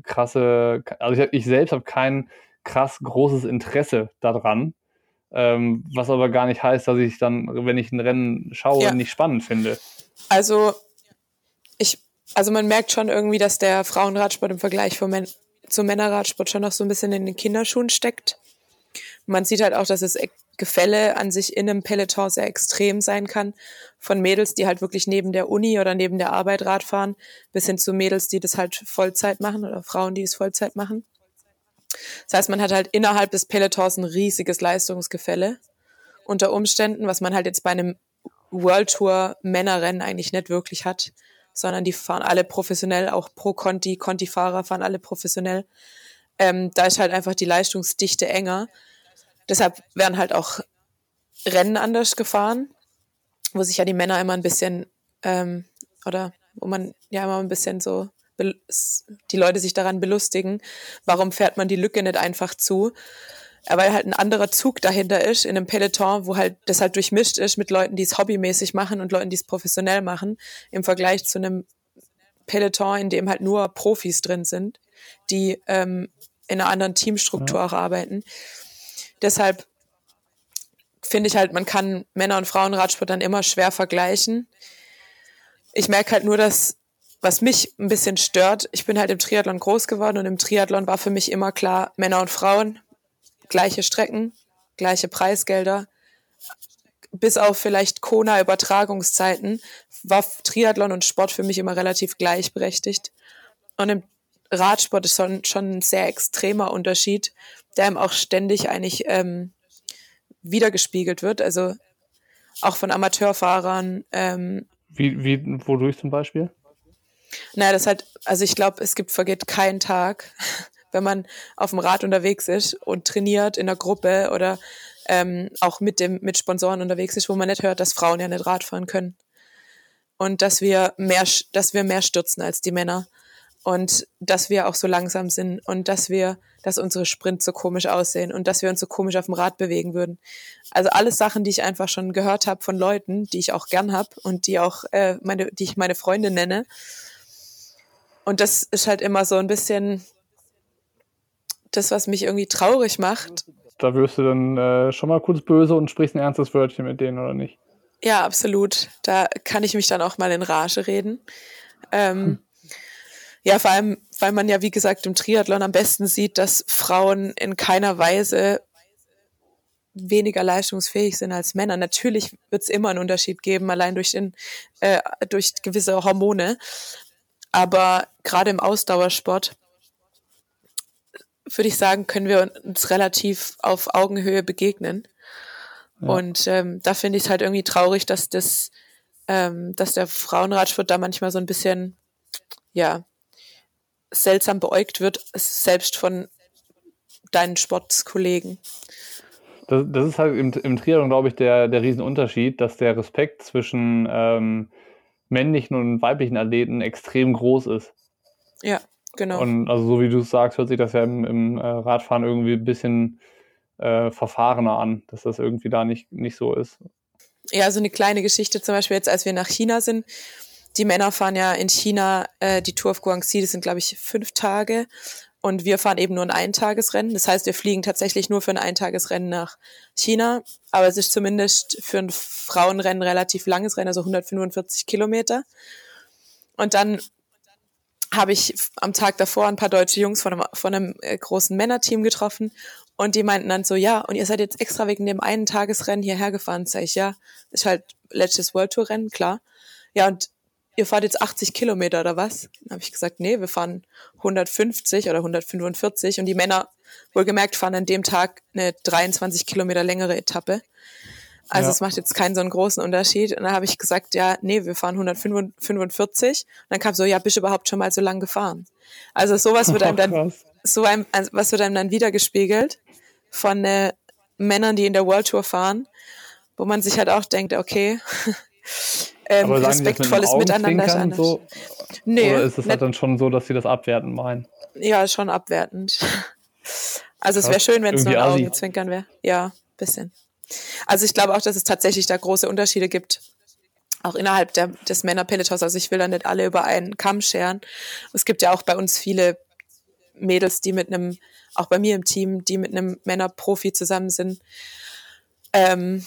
krasse, also ich, ich selbst habe kein krass großes Interesse daran, ähm, was aber gar nicht heißt, dass ich dann, wenn ich ein Rennen schaue, ja. nicht spannend finde. Also ich, also man merkt schon irgendwie, dass der Frauenradsport im Vergleich vom, zum Männerradsport schon noch so ein bisschen in den Kinderschuhen steckt. Man sieht halt auch, dass es Gefälle an sich in einem Peloton sehr extrem sein kann. Von Mädels, die halt wirklich neben der Uni oder neben der Arbeit Rad fahren, bis hin zu Mädels, die das halt Vollzeit machen oder Frauen, die es Vollzeit machen. Das heißt, man hat halt innerhalb des Pelotons ein riesiges Leistungsgefälle unter Umständen, was man halt jetzt bei einem World Tour Männerrennen eigentlich nicht wirklich hat, sondern die fahren alle professionell, auch Pro Conti, Conti-Fahrer fahren alle professionell. Ähm, da ist halt einfach die Leistungsdichte enger Deshalb werden halt auch Rennen anders gefahren, wo sich ja die Männer immer ein bisschen, ähm, oder wo man ja immer ein bisschen so, die Leute sich daran belustigen, warum fährt man die Lücke nicht einfach zu? Weil halt ein anderer Zug dahinter ist in einem Peloton, wo halt das halt durchmischt ist mit Leuten, die es hobbymäßig machen und Leuten, die es professionell machen, im Vergleich zu einem Peloton, in dem halt nur Profis drin sind, die ähm, in einer anderen Teamstruktur ja. auch arbeiten. Deshalb finde ich halt, man kann Männer- und Frauenradsport dann immer schwer vergleichen. Ich merke halt nur, dass, was mich ein bisschen stört, ich bin halt im Triathlon groß geworden und im Triathlon war für mich immer klar, Männer und Frauen, gleiche Strecken, gleiche Preisgelder. Bis auf vielleicht Kona-Übertragungszeiten war Triathlon und Sport für mich immer relativ gleichberechtigt. Und im Radsport ist schon, schon ein sehr extremer Unterschied, der ihm auch ständig eigentlich ähm, wiedergespiegelt wird. Also auch von Amateurfahrern. Ähm, wie, wie, wodurch zum Beispiel? Naja, das halt, also ich glaube, es gibt, vergeht kein Tag, wenn man auf dem Rad unterwegs ist und trainiert in der Gruppe oder ähm, auch mit dem, mit Sponsoren unterwegs ist, wo man nicht hört, dass Frauen ja nicht Rad fahren können. Und dass wir mehr, dass wir mehr stürzen als die Männer und dass wir auch so langsam sind und dass wir, dass unsere Sprints so komisch aussehen und dass wir uns so komisch auf dem Rad bewegen würden. Also alles Sachen, die ich einfach schon gehört habe von Leuten, die ich auch gern habe und die auch äh, meine, die ich meine Freunde nenne. Und das ist halt immer so ein bisschen das, was mich irgendwie traurig macht. Da wirst du dann äh, schon mal kurz böse und sprichst ein ernstes Wörtchen mit denen, oder nicht? Ja, absolut. Da kann ich mich dann auch mal in Rage reden. Ähm, hm. Ja, vor allem, weil man ja, wie gesagt, im Triathlon am besten sieht, dass Frauen in keiner Weise weniger leistungsfähig sind als Männer. Natürlich wird es immer einen Unterschied geben, allein durch, den, äh, durch gewisse Hormone. Aber gerade im Ausdauersport würde ich sagen, können wir uns relativ auf Augenhöhe begegnen. Ja. Und ähm, da finde ich es halt irgendwie traurig, dass das, ähm, dass der Frauenradsport da manchmal so ein bisschen, ja, seltsam beäugt wird, selbst von deinen Sportkollegen. Das, das ist halt im, im Triathlon, glaube ich, der, der Riesenunterschied, dass der Respekt zwischen ähm, männlichen und weiblichen Athleten extrem groß ist. Ja, genau. Und also so wie du es sagst, hört sich das ja im, im äh, Radfahren irgendwie ein bisschen äh, verfahrener an, dass das irgendwie da nicht, nicht so ist. Ja, so eine kleine Geschichte zum Beispiel jetzt, als wir nach China sind. Die Männer fahren ja in China äh, die Tour of Guangxi, das sind glaube ich fünf Tage. Und wir fahren eben nur ein Eintagesrennen. Das heißt, wir fliegen tatsächlich nur für ein Eintagesrennen nach China. Aber es ist zumindest für ein Frauenrennen relativ langes Rennen, also 145 Kilometer. Und dann habe ich am Tag davor ein paar deutsche Jungs von einem, von einem äh, großen Männerteam getroffen. Und die meinten dann so, ja, und ihr seid jetzt extra wegen dem einen Tagesrennen hierher gefahren. Sag ich, ja, ist halt letztes World Tour Rennen, klar. Ja, und ihr fahrt jetzt 80 Kilometer oder was? Dann habe ich gesagt, nee, wir fahren 150 oder 145 und die Männer, wohlgemerkt, fahren an dem Tag eine 23 Kilometer längere Etappe. Also es macht jetzt keinen so einen großen Unterschied. Und dann habe ich gesagt, ja, nee, wir fahren 145. Und dann kam so, ja, bist du überhaupt schon mal so lang gefahren? Also sowas wird einem dann, so einem, also was wird einem dann wiedergespiegelt von äh, Männern, die in der World Tour fahren, wo man sich halt auch denkt, okay, ähm, respektvolles mit Miteinander. So? Nee, Oder ist es halt dann schon so, dass sie das abwertend meinen? Ja, schon abwertend. Also es wäre schön, wenn es nur ein Augenzwinkern wäre. Ja, bisschen. Also ich glaube auch, dass es tatsächlich da große Unterschiede gibt. Auch innerhalb der, des Männerpelotons. Also ich will da nicht alle über einen Kamm scheren. Es gibt ja auch bei uns viele Mädels, die mit einem, auch bei mir im Team, die mit einem Männerprofi zusammen sind. Ähm,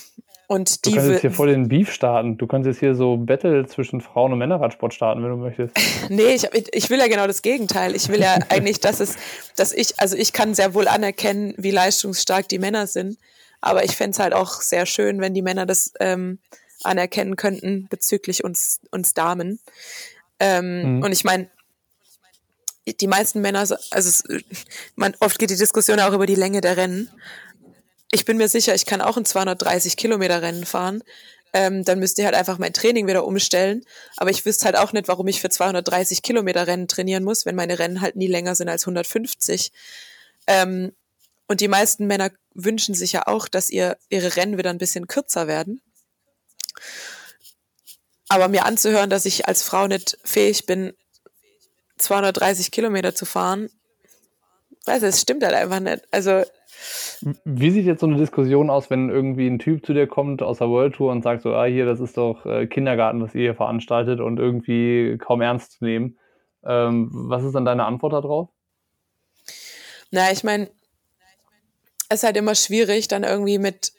und die du kannst jetzt hier voll den Beef starten. Du kannst jetzt hier so Battle zwischen Frauen- und Männerradsport starten, wenn du möchtest. nee, ich, ich will ja genau das Gegenteil. Ich will ja eigentlich, dass es, dass ich, also ich kann sehr wohl anerkennen, wie leistungsstark die Männer sind. Aber ich fände es halt auch sehr schön, wenn die Männer das ähm, anerkennen könnten bezüglich uns, uns Damen. Ähm, mhm. Und ich meine, die meisten Männer, also es, man, oft geht die Diskussion auch über die Länge der Rennen ich bin mir sicher, ich kann auch ein 230 Kilometer Rennen fahren. Ähm, dann müsste ich halt einfach mein Training wieder umstellen. Aber ich wüsste halt auch nicht, warum ich für 230 Kilometer Rennen trainieren muss, wenn meine Rennen halt nie länger sind als 150. Ähm, und die meisten Männer wünschen sich ja auch, dass ihr, ihre Rennen wieder ein bisschen kürzer werden. Aber mir anzuhören, dass ich als Frau nicht fähig bin, 230 Kilometer zu fahren, weiß es stimmt halt einfach nicht. Also wie sieht jetzt so eine Diskussion aus, wenn irgendwie ein Typ zu dir kommt aus der World Tour und sagt so, ah, hier, das ist doch äh, Kindergarten, was ihr hier veranstaltet und irgendwie kaum ernst zu nehmen. Ähm, was ist dann deine Antwort darauf? Na, ich meine, es ist halt immer schwierig, dann irgendwie mit,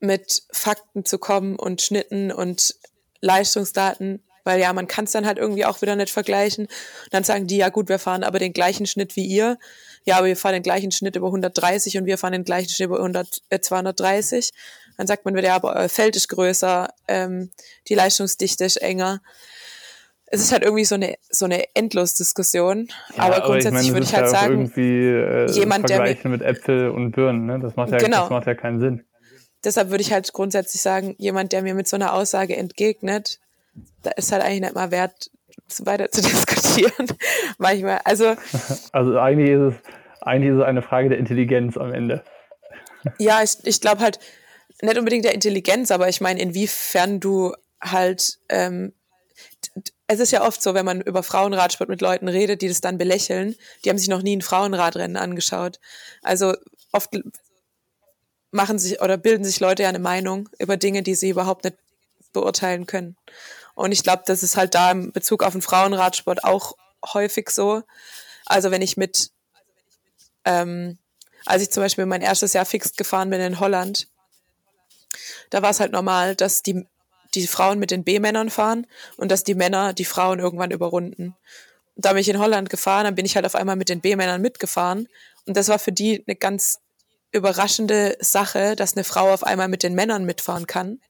mit Fakten zu kommen und Schnitten und Leistungsdaten, weil ja, man kann es dann halt irgendwie auch wieder nicht vergleichen. Und dann sagen die, ja gut, wir fahren aber den gleichen Schnitt wie ihr ja, aber wir fahren den gleichen Schnitt über 130 und wir fahren den gleichen Schnitt über 100, äh, 230. Dann sagt man wieder, ja, aber euer Feld ist größer, ähm, die Leistungsdichte ist enger. Es ist halt irgendwie so eine, so eine Endlos-Diskussion. Ja, aber grundsätzlich ich würde ich halt sagen, irgendwie, äh, jemand, der mit, mit Äpfel und Birnen, ne? das, macht ja, genau. das macht ja keinen Sinn. Deshalb würde ich halt grundsätzlich sagen, jemand, der mir mit so einer Aussage entgegnet, da ist halt eigentlich nicht mal wert, weiter zu diskutieren. Manchmal. Also, also eigentlich ist es eigentlich ist es eine Frage der Intelligenz am Ende. Ja, ich, ich glaube halt nicht unbedingt der Intelligenz, aber ich meine, inwiefern du halt ähm, es ist ja oft so, wenn man über Frauenradsport mit Leuten redet, die das dann belächeln, die haben sich noch nie ein Frauenradrennen angeschaut. Also oft machen sich oder bilden sich Leute ja eine Meinung über Dinge, die sie überhaupt nicht beurteilen können. Und ich glaube, das ist halt da im Bezug auf den Frauenradsport auch häufig so. Also wenn ich mit, ähm, als ich zum Beispiel mein erstes Jahr fix gefahren bin in Holland, da war es halt normal, dass die, die Frauen mit den B-Männern fahren und dass die Männer die Frauen irgendwann überrunden. Und da bin ich in Holland gefahren, dann bin ich halt auf einmal mit den B-Männern mitgefahren. Und das war für die eine ganz überraschende Sache, dass eine Frau auf einmal mit den Männern mitfahren kann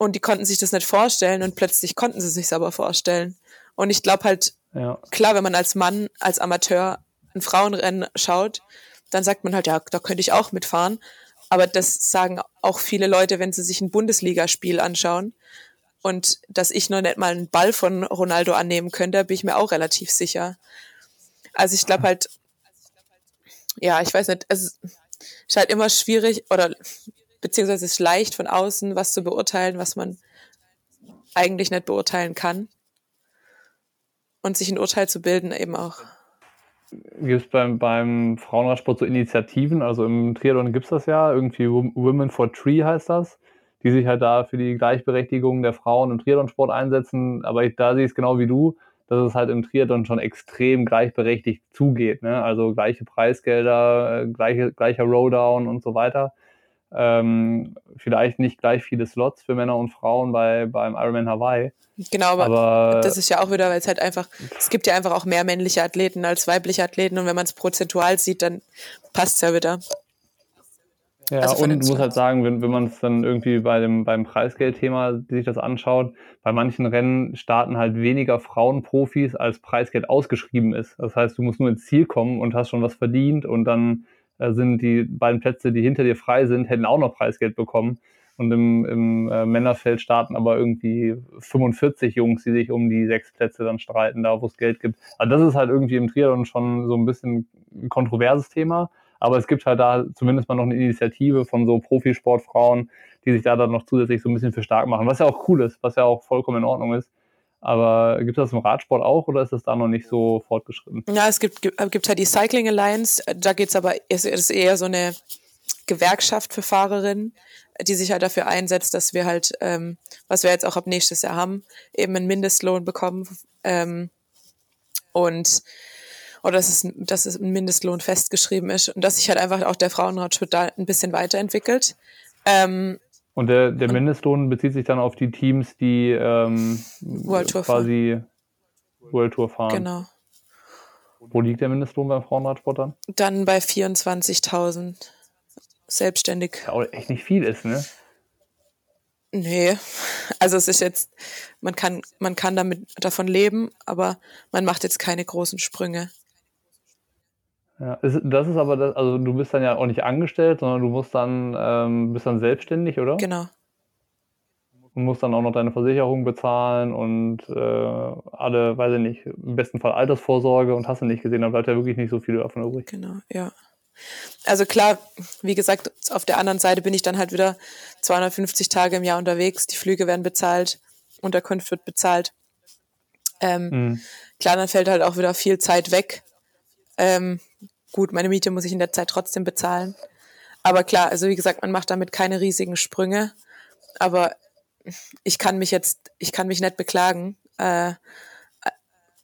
und die konnten sich das nicht vorstellen und plötzlich konnten sie sich aber vorstellen. Und ich glaube halt, ja. klar, wenn man als Mann, als Amateur ein Frauenrennen schaut, dann sagt man halt, ja, da könnte ich auch mitfahren. Aber das sagen auch viele Leute, wenn sie sich ein Bundesligaspiel anschauen. Und dass ich noch nicht mal einen Ball von Ronaldo annehmen könnte, bin ich mir auch relativ sicher. Also ich glaube halt, ja, ich weiß nicht, es ist halt immer schwierig oder beziehungsweise es ist leicht von außen was zu beurteilen, was man eigentlich nicht beurteilen kann. Und sich ein Urteil zu bilden eben auch. Gibt es beim, beim Frauenradsport so Initiativen? Also im Triathlon gibt es das ja, irgendwie Women for Tree heißt das, die sich halt da für die Gleichberechtigung der Frauen im Triathlonsport einsetzen. Aber ich, da sehe ich es genau wie du, dass es halt im Triathlon schon extrem gleichberechtigt zugeht. Ne? Also gleiche Preisgelder, äh, gleiche, gleicher Rowdown und so weiter. Ähm, vielleicht nicht gleich viele Slots für Männer und Frauen bei, beim Ironman Hawaii. Genau, aber, aber das ist ja auch wieder, weil es halt einfach, es gibt ja einfach auch mehr männliche Athleten als weibliche Athleten und wenn man es prozentual sieht, dann passt es ja wieder. Ja, also und du musst halt sagen, wenn, wenn man es dann irgendwie bei dem, beim Preisgeldthema sich das anschaut, bei manchen Rennen starten halt weniger Frauenprofis, als Preisgeld ausgeschrieben ist. Das heißt, du musst nur ins Ziel kommen und hast schon was verdient und dann sind die beiden Plätze, die hinter dir frei sind, hätten auch noch Preisgeld bekommen. Und im, im äh, Männerfeld starten aber irgendwie 45 Jungs, die sich um die sechs Plätze dann streiten, da wo es Geld gibt. Also das ist halt irgendwie im Triathlon schon so ein bisschen ein kontroverses Thema. Aber es gibt halt da zumindest mal noch eine Initiative von so Profisportfrauen, die sich da dann noch zusätzlich so ein bisschen für stark machen, was ja auch cool ist, was ja auch vollkommen in Ordnung ist. Aber gibt es das im Radsport auch oder ist das da noch nicht so fortgeschritten? Ja, es gibt, gibt halt die Cycling Alliance, da geht es aber, es ist eher so eine Gewerkschaft für Fahrerinnen, die sich halt dafür einsetzt, dass wir halt, ähm, was wir jetzt auch ab nächstes Jahr haben, eben einen Mindestlohn bekommen ähm, und oder dass es, dass es ein Mindestlohn festgeschrieben ist und dass sich halt einfach auch der Frauenradsport da ein bisschen weiterentwickelt. Ähm, und der, der Mindestlohn bezieht sich dann auf die Teams, die ähm, World quasi fahren. World Tour fahren. Genau. Wo liegt der Mindestlohn beim Frauenradsport dann? Dann bei 24.000 selbstständig. Ja auch echt nicht viel ist, ne? Nee, also es ist jetzt, man kann, man kann damit davon leben, aber man macht jetzt keine großen Sprünge. Ja, das ist aber das, also du bist dann ja auch nicht angestellt, sondern du musst dann, ähm, bist dann selbstständig, oder? Genau. Du musst dann auch noch deine Versicherung bezahlen und äh, alle, weiß ich nicht, im besten Fall Altersvorsorge und hast du nicht gesehen, dann bleibt ja wirklich nicht so viel davon übrig. Genau, ja. Also klar, wie gesagt, auf der anderen Seite bin ich dann halt wieder 250 Tage im Jahr unterwegs, die Flüge werden bezahlt, Unterkunft wird bezahlt. Ähm, mhm. Klar, dann fällt halt auch wieder viel Zeit weg. Ähm, gut, meine Miete muss ich in der Zeit trotzdem bezahlen. Aber klar, also wie gesagt, man macht damit keine riesigen Sprünge. Aber ich kann mich jetzt, ich kann mich nicht beklagen. Äh,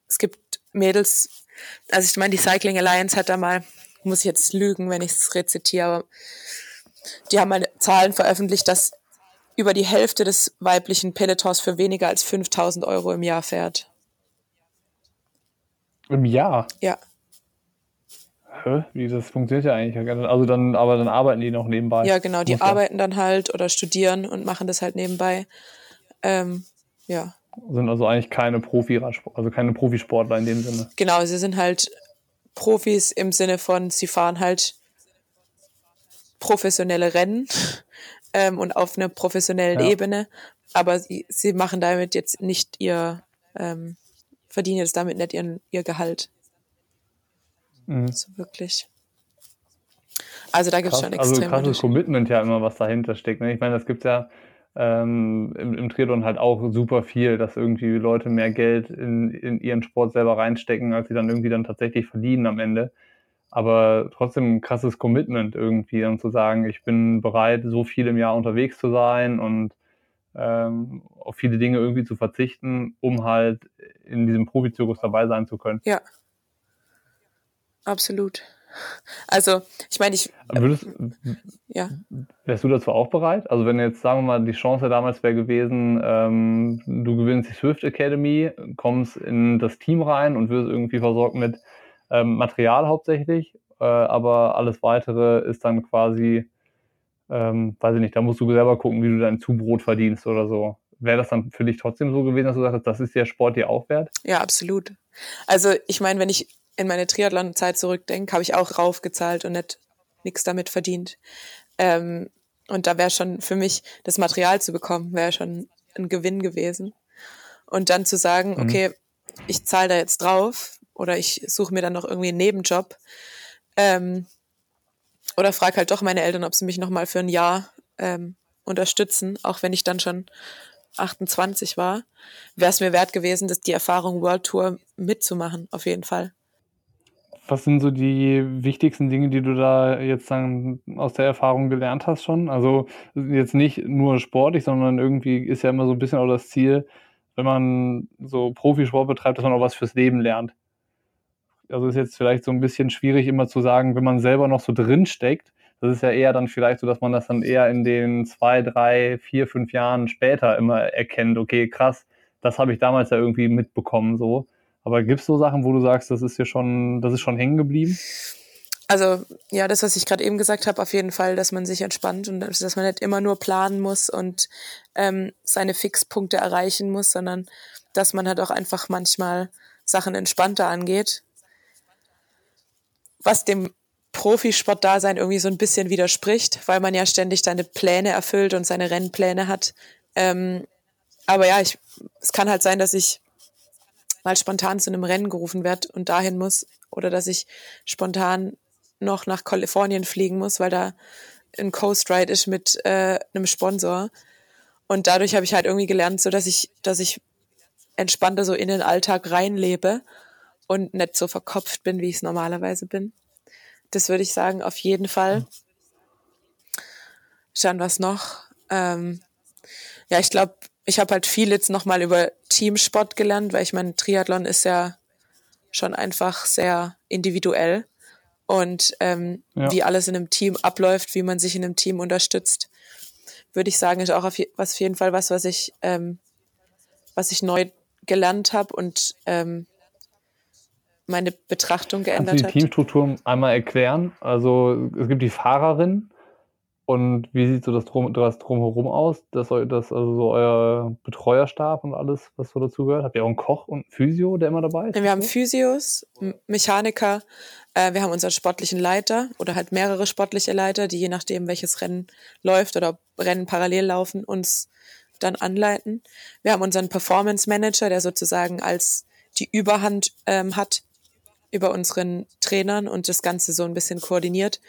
es gibt Mädels, also ich meine, die Cycling Alliance hat da mal, muss ich jetzt lügen, wenn ich es rezitiere, aber die haben mal Zahlen veröffentlicht, dass über die Hälfte des weiblichen Pelotons für weniger als 5000 Euro im Jahr fährt. Im Jahr? Ja. Hä? Wie, das funktioniert ja eigentlich. Also dann, aber dann arbeiten die noch nebenbei. Ja, genau, die Muss arbeiten ja. dann halt oder studieren und machen das halt nebenbei. Ähm, ja. Sind also eigentlich keine Profi also keine Profisportler in dem Sinne. Genau, sie sind halt Profis im Sinne von, sie fahren halt professionelle Rennen ähm, und auf einer professionellen ja. Ebene, aber sie, sie machen damit jetzt nicht ihr, ähm, verdienen jetzt damit nicht ihren, ihr Gehalt. Mhm. So wirklich. Also da gibt es schon extrem Also krasses Commitment ja immer, was dahinter steckt. Ne? Ich meine, das gibt ja ähm, im, im Triathlon halt auch super viel, dass irgendwie Leute mehr Geld in, in ihren Sport selber reinstecken, als sie dann irgendwie dann tatsächlich verdienen am Ende. Aber trotzdem ein krasses Commitment irgendwie und zu sagen, ich bin bereit, so viel im Jahr unterwegs zu sein und ähm, auf viele Dinge irgendwie zu verzichten, um halt in diesem Profizirkus dabei sein zu können. Ja, absolut. Also, ich meine, ich. Würdest, ja. Wärst du dazu auch bereit? Also, wenn jetzt, sagen wir mal, die Chance damals wäre gewesen, ähm, du gewinnst die Swift Academy, kommst in das Team rein und wirst irgendwie versorgt mit ähm, Material hauptsächlich, äh, aber alles weitere ist dann quasi, ähm, weiß ich nicht, da musst du selber gucken, wie du dein Zubrot verdienst oder so. Wäre das dann für dich trotzdem so gewesen, dass du sagst, das ist der Sport dir auch wert? Ja, absolut. Also ich meine, wenn ich in meine Triathlon-Zeit zurückdenke, habe ich auch raufgezahlt und nicht nichts damit verdient. Ähm, und da wäre schon für mich das Material zu bekommen, wäre schon ein Gewinn gewesen. Und dann zu sagen, mhm. okay, ich zahle da jetzt drauf oder ich suche mir dann noch irgendwie einen Nebenjob. Ähm, oder frage halt doch meine Eltern, ob sie mich nochmal für ein Jahr ähm, unterstützen, auch wenn ich dann schon 28 war, wäre es mir wert gewesen, das, die Erfahrung World Tour mitzumachen, auf jeden Fall. Was sind so die wichtigsten Dinge, die du da jetzt dann aus der Erfahrung gelernt hast schon? Also jetzt nicht nur sportlich, sondern irgendwie ist ja immer so ein bisschen auch das Ziel, wenn man so Profisport betreibt, dass man auch was fürs Leben lernt. Also ist jetzt vielleicht so ein bisschen schwierig immer zu sagen, wenn man selber noch so drin steckt. Das ist ja eher dann vielleicht so, dass man das dann eher in den zwei, drei, vier, fünf Jahren später immer erkennt. Okay, krass, das habe ich damals ja irgendwie mitbekommen so. Aber gibt es so Sachen, wo du sagst, das ist hier schon, das ist schon hängen geblieben? Also ja, das, was ich gerade eben gesagt habe, auf jeden Fall, dass man sich entspannt und dass man nicht immer nur planen muss und ähm, seine Fixpunkte erreichen muss, sondern dass man halt auch einfach manchmal Sachen entspannter angeht. Was dem Profisport-Dasein irgendwie so ein bisschen widerspricht, weil man ja ständig seine Pläne erfüllt und seine Rennpläne hat. Ähm, aber ja, ich, es kann halt sein, dass ich mal spontan zu einem Rennen gerufen werde und dahin muss oder dass ich spontan noch nach Kalifornien fliegen muss, weil da ein Coast Ride ist mit äh, einem Sponsor. Und dadurch habe ich halt irgendwie gelernt, so dass ich, dass ich entspannter so in den Alltag reinlebe und nicht so verkopft bin, wie ich es normalerweise bin. Das würde ich sagen, auf jeden Fall. Schauen, was noch. Ähm, ja, ich glaube, ich habe halt viel jetzt nochmal über Teamsport gelernt, weil ich meine, Triathlon ist ja schon einfach sehr individuell und ähm, ja. wie alles in einem Team abläuft, wie man sich in einem Team unterstützt, würde ich sagen, ist auch auf, was auf jeden Fall was, was ich, ähm, was ich neu gelernt habe und ähm, meine Betrachtung geändert Kannst du die Teamstruktur einmal erklären? Also es gibt die Fahrerin, und wie sieht so das, Drum, das Drumherum aus? Das, das, also so euer Betreuerstab und alles, was so dazugehört? Habt ihr auch einen Koch und einen Physio, der immer dabei ist? Wir haben Physios, Mechaniker, äh, wir haben unseren sportlichen Leiter oder halt mehrere sportliche Leiter, die je nachdem, welches Rennen läuft oder Rennen parallel laufen, uns dann anleiten. Wir haben unseren Performance Manager, der sozusagen als die Überhand ähm, hat über unseren Trainern und das Ganze so ein bisschen koordiniert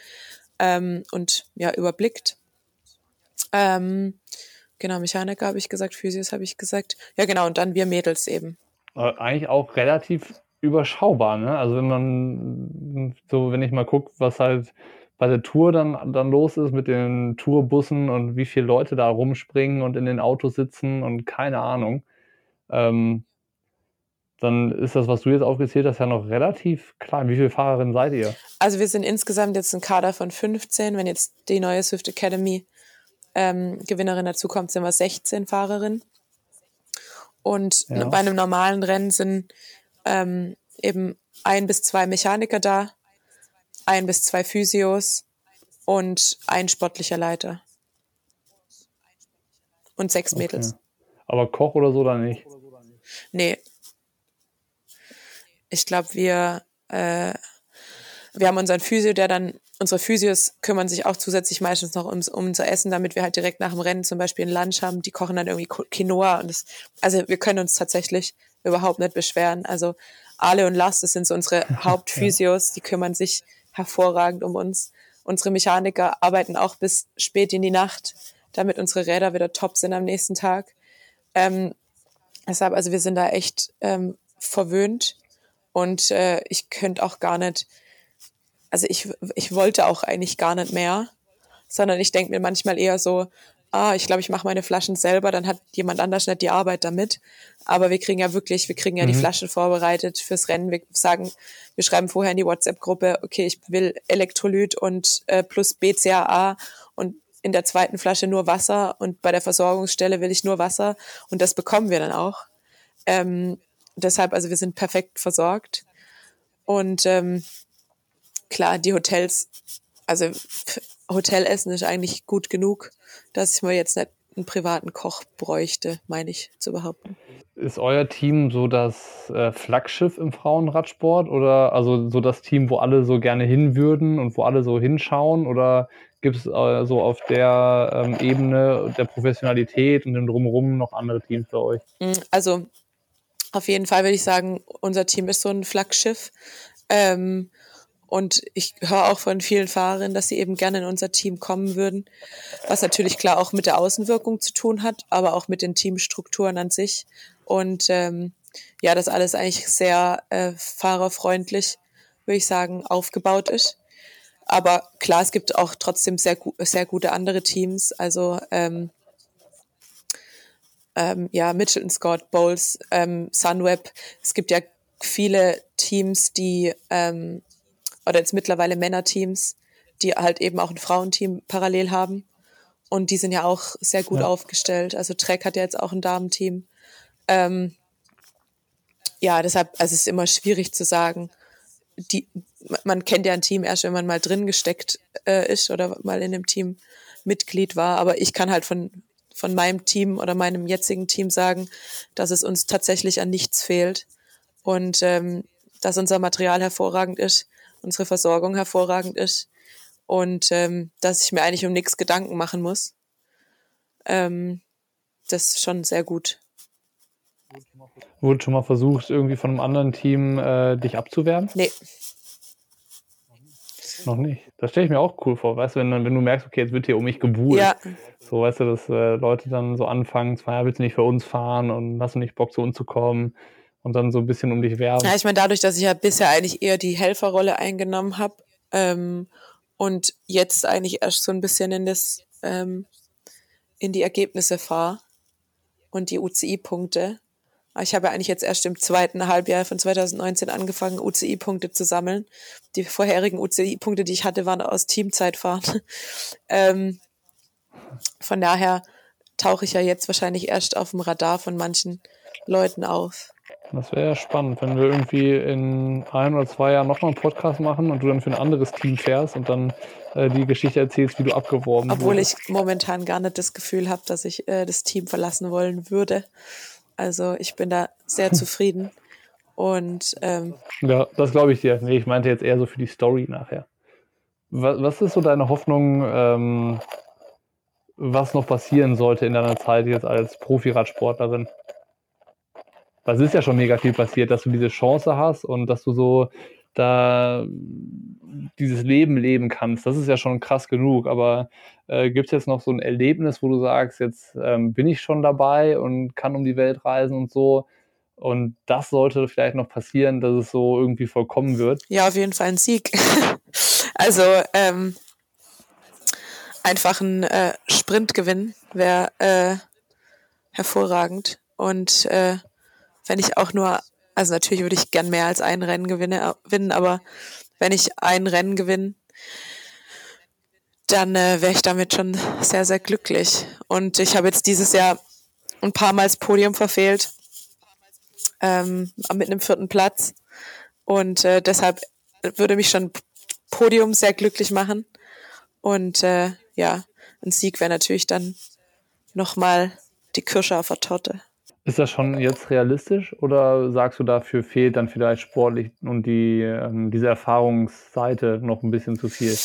ähm, und ja, überblickt. Ähm, genau, Mechaniker habe ich gesagt, Physios habe ich gesagt. Ja, genau, und dann wir Mädels eben. Äh, eigentlich auch relativ überschaubar, ne? Also wenn man so, wenn ich mal gucke, was halt bei der Tour dann, dann los ist mit den Tourbussen und wie viele Leute da rumspringen und in den Autos sitzen und keine Ahnung. Ähm, dann ist das, was du jetzt aufgezählt hast, ja noch relativ klein. Wie viele Fahrerinnen seid ihr? Also wir sind insgesamt jetzt ein Kader von 15. Wenn jetzt die neue Swift Academy ähm, Gewinnerin dazukommt, sind wir 16 Fahrerinnen. Und ja. bei einem normalen Rennen sind ähm, eben ein bis zwei Mechaniker da, ein bis zwei Physios und ein sportlicher Leiter. Und sechs Mädels. Okay. Aber Koch oder so dann nicht? Nee, ich glaube, wir, äh, wir haben unseren Physio, der dann, unsere Physios kümmern sich auch zusätzlich meistens noch ums, um unser Essen, damit wir halt direkt nach dem Rennen zum Beispiel ein Lunch haben. Die kochen dann irgendwie Quinoa und das, also wir können uns tatsächlich überhaupt nicht beschweren. Also Ale und Lars, das sind so unsere Hauptphysios, die kümmern sich hervorragend um uns. Unsere Mechaniker arbeiten auch bis spät in die Nacht, damit unsere Räder wieder top sind am nächsten Tag. Ähm, deshalb, also wir sind da echt ähm, verwöhnt und äh, ich könnte auch gar nicht, also ich, ich wollte auch eigentlich gar nicht mehr, sondern ich denke mir manchmal eher so, ah, ich glaube, ich mache meine Flaschen selber, dann hat jemand anders nicht die Arbeit damit. Aber wir kriegen ja wirklich, wir kriegen ja mhm. die Flaschen vorbereitet fürs Rennen. Wir sagen, wir schreiben vorher in die WhatsApp-Gruppe, okay, ich will Elektrolyt und äh, plus BCAA und in der zweiten Flasche nur Wasser und bei der Versorgungsstelle will ich nur Wasser und das bekommen wir dann auch. Ähm, deshalb, also wir sind perfekt versorgt. Und ähm, klar, die Hotels, also Hotelessen ist eigentlich gut genug, dass ich mir jetzt nicht einen privaten Koch bräuchte, meine ich zu behaupten. Ist euer Team so das äh, Flaggschiff im Frauenradsport oder also so das Team, wo alle so gerne hin würden und wo alle so hinschauen? Oder gibt es äh, so auf der ähm, Ebene der Professionalität und dem Drumherum noch andere Teams bei euch? Also auf jeden Fall würde ich sagen, unser Team ist so ein Flaggschiff. Ähm, und ich höre auch von vielen Fahrerinnen, dass sie eben gerne in unser Team kommen würden, was natürlich klar auch mit der Außenwirkung zu tun hat, aber auch mit den Teamstrukturen an sich. Und ähm, ja, das alles eigentlich sehr äh, fahrerfreundlich, würde ich sagen, aufgebaut ist. Aber klar, es gibt auch trotzdem sehr, sehr gute andere Teams. Also ähm, ähm, ja, Mitchelton Scott, Bowles, ähm, Sunweb. Es gibt ja viele Teams, die ähm, oder jetzt mittlerweile Männerteams, die halt eben auch ein Frauenteam parallel haben. Und die sind ja auch sehr gut ja. aufgestellt. Also Trek hat ja jetzt auch ein Damenteam. Ähm, ja, deshalb, also es ist immer schwierig zu sagen. Die, man kennt ja ein Team erst, wenn man mal drin gesteckt äh, ist oder mal in einem Team Mitglied war. Aber ich kann halt von, von meinem Team oder meinem jetzigen Team sagen, dass es uns tatsächlich an nichts fehlt und ähm, dass unser Material hervorragend ist unsere Versorgung hervorragend ist und ähm, dass ich mir eigentlich um nichts Gedanken machen muss. Ähm, das ist schon sehr gut. Wurde schon mal versucht, irgendwie von einem anderen Team äh, dich abzuwerben? Nee. Noch nicht. Das stelle ich mir auch cool vor, weißt du, wenn, wenn du merkst, okay, jetzt wird hier um mich gebuhlt. Ja. So, weißt du, dass äh, Leute dann so anfangen, zwar ja, willst du nicht für uns fahren und hast du nicht Bock, zu uns zu kommen und dann so ein bisschen um dich werben. Ja, ich meine, dadurch, dass ich ja bisher eigentlich eher die Helferrolle eingenommen habe ähm, und jetzt eigentlich erst so ein bisschen in das ähm, in die Ergebnisse fahre und die UCI-Punkte. Ich habe ja eigentlich jetzt erst im zweiten Halbjahr von 2019 angefangen, UCI-Punkte zu sammeln. Die vorherigen UCI-Punkte, die ich hatte, waren aus Teamzeitfahren. ähm, von daher tauche ich ja jetzt wahrscheinlich erst auf dem Radar von manchen Leuten auf. Das wäre ja spannend, wenn wir irgendwie in ein oder zwei Jahren nochmal einen Podcast machen und du dann für ein anderes Team fährst und dann äh, die Geschichte erzählst, wie du abgeworben Obwohl wurdest. ich momentan gar nicht das Gefühl habe, dass ich äh, das Team verlassen wollen würde. Also ich bin da sehr zufrieden. Und ähm, ja, das glaube ich dir. Nee, ich meinte jetzt eher so für die Story nachher. Was, was ist so deine Hoffnung, ähm, was noch passieren sollte in deiner Zeit jetzt als Profiradsportlerin? Es ist ja schon mega viel passiert, dass du diese Chance hast und dass du so da dieses Leben leben kannst. Das ist ja schon krass genug. Aber äh, gibt es jetzt noch so ein Erlebnis, wo du sagst, jetzt ähm, bin ich schon dabei und kann um die Welt reisen und so? Und das sollte vielleicht noch passieren, dass es so irgendwie vollkommen wird. Ja, auf jeden Fall ein Sieg. also ähm, einfach ein äh, Sprintgewinn wäre äh, hervorragend. Und äh, wenn ich auch nur, also natürlich würde ich gern mehr als ein Rennen gewinne, gewinnen, aber wenn ich ein Rennen gewinne, dann äh, wäre ich damit schon sehr, sehr glücklich. Und ich habe jetzt dieses Jahr ein paar Mal das Podium verfehlt, ähm, mit einem vierten Platz. Und äh, deshalb würde mich schon Podium sehr glücklich machen. Und äh, ja, ein Sieg wäre natürlich dann nochmal die Kirsche auf der Torte. Ist das schon jetzt realistisch oder sagst du, dafür fehlt dann vielleicht sportlich und die, ähm, diese Erfahrungsseite noch ein bisschen zu viel?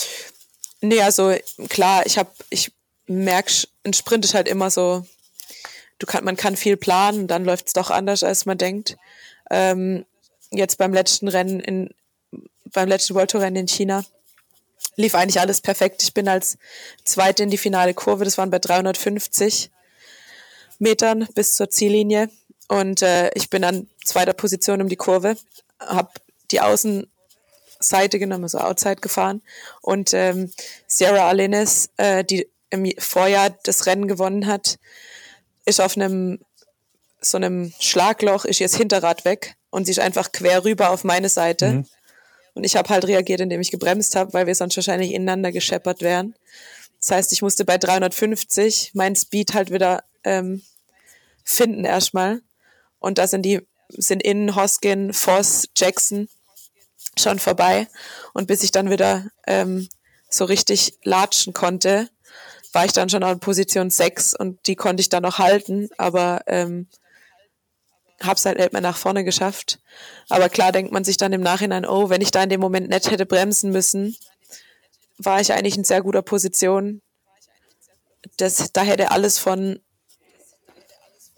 Nee, also klar, ich habe, ich merke, ein Sprint ist halt immer so, du kann, man kann viel planen, dann läuft es doch anders, als man denkt. Ähm, jetzt beim letzten Rennen in, beim letzten World Tour Rennen in China lief eigentlich alles perfekt. Ich bin als Zweite in die finale Kurve, das waren bei 350 Metern bis zur Ziellinie. Und äh, ich bin an zweiter Position um die Kurve, habe die Außenseite genommen, also Outside gefahren. Und ähm, Sierra Alines, äh, die im Vorjahr das Rennen gewonnen hat, ist auf einem so einem Schlagloch, ist jetzt Hinterrad weg und sie ist einfach quer rüber auf meine Seite. Mhm. Und ich habe halt reagiert, indem ich gebremst habe, weil wir sonst wahrscheinlich ineinander gescheppert wären. Das heißt, ich musste bei 350 mein Speed halt wieder ähm, finden erstmal. Und da sind die, sind innen Hoskin, Voss, Jackson schon vorbei. Und bis ich dann wieder ähm, so richtig latschen konnte, war ich dann schon auf Position 6 und die konnte ich dann noch halten, aber ähm, habe es halt nicht mehr nach vorne geschafft. Aber klar denkt man sich dann im Nachhinein, oh, wenn ich da in dem Moment nicht hätte bremsen müssen, war ich eigentlich in sehr guter Position. Das, da hätte alles von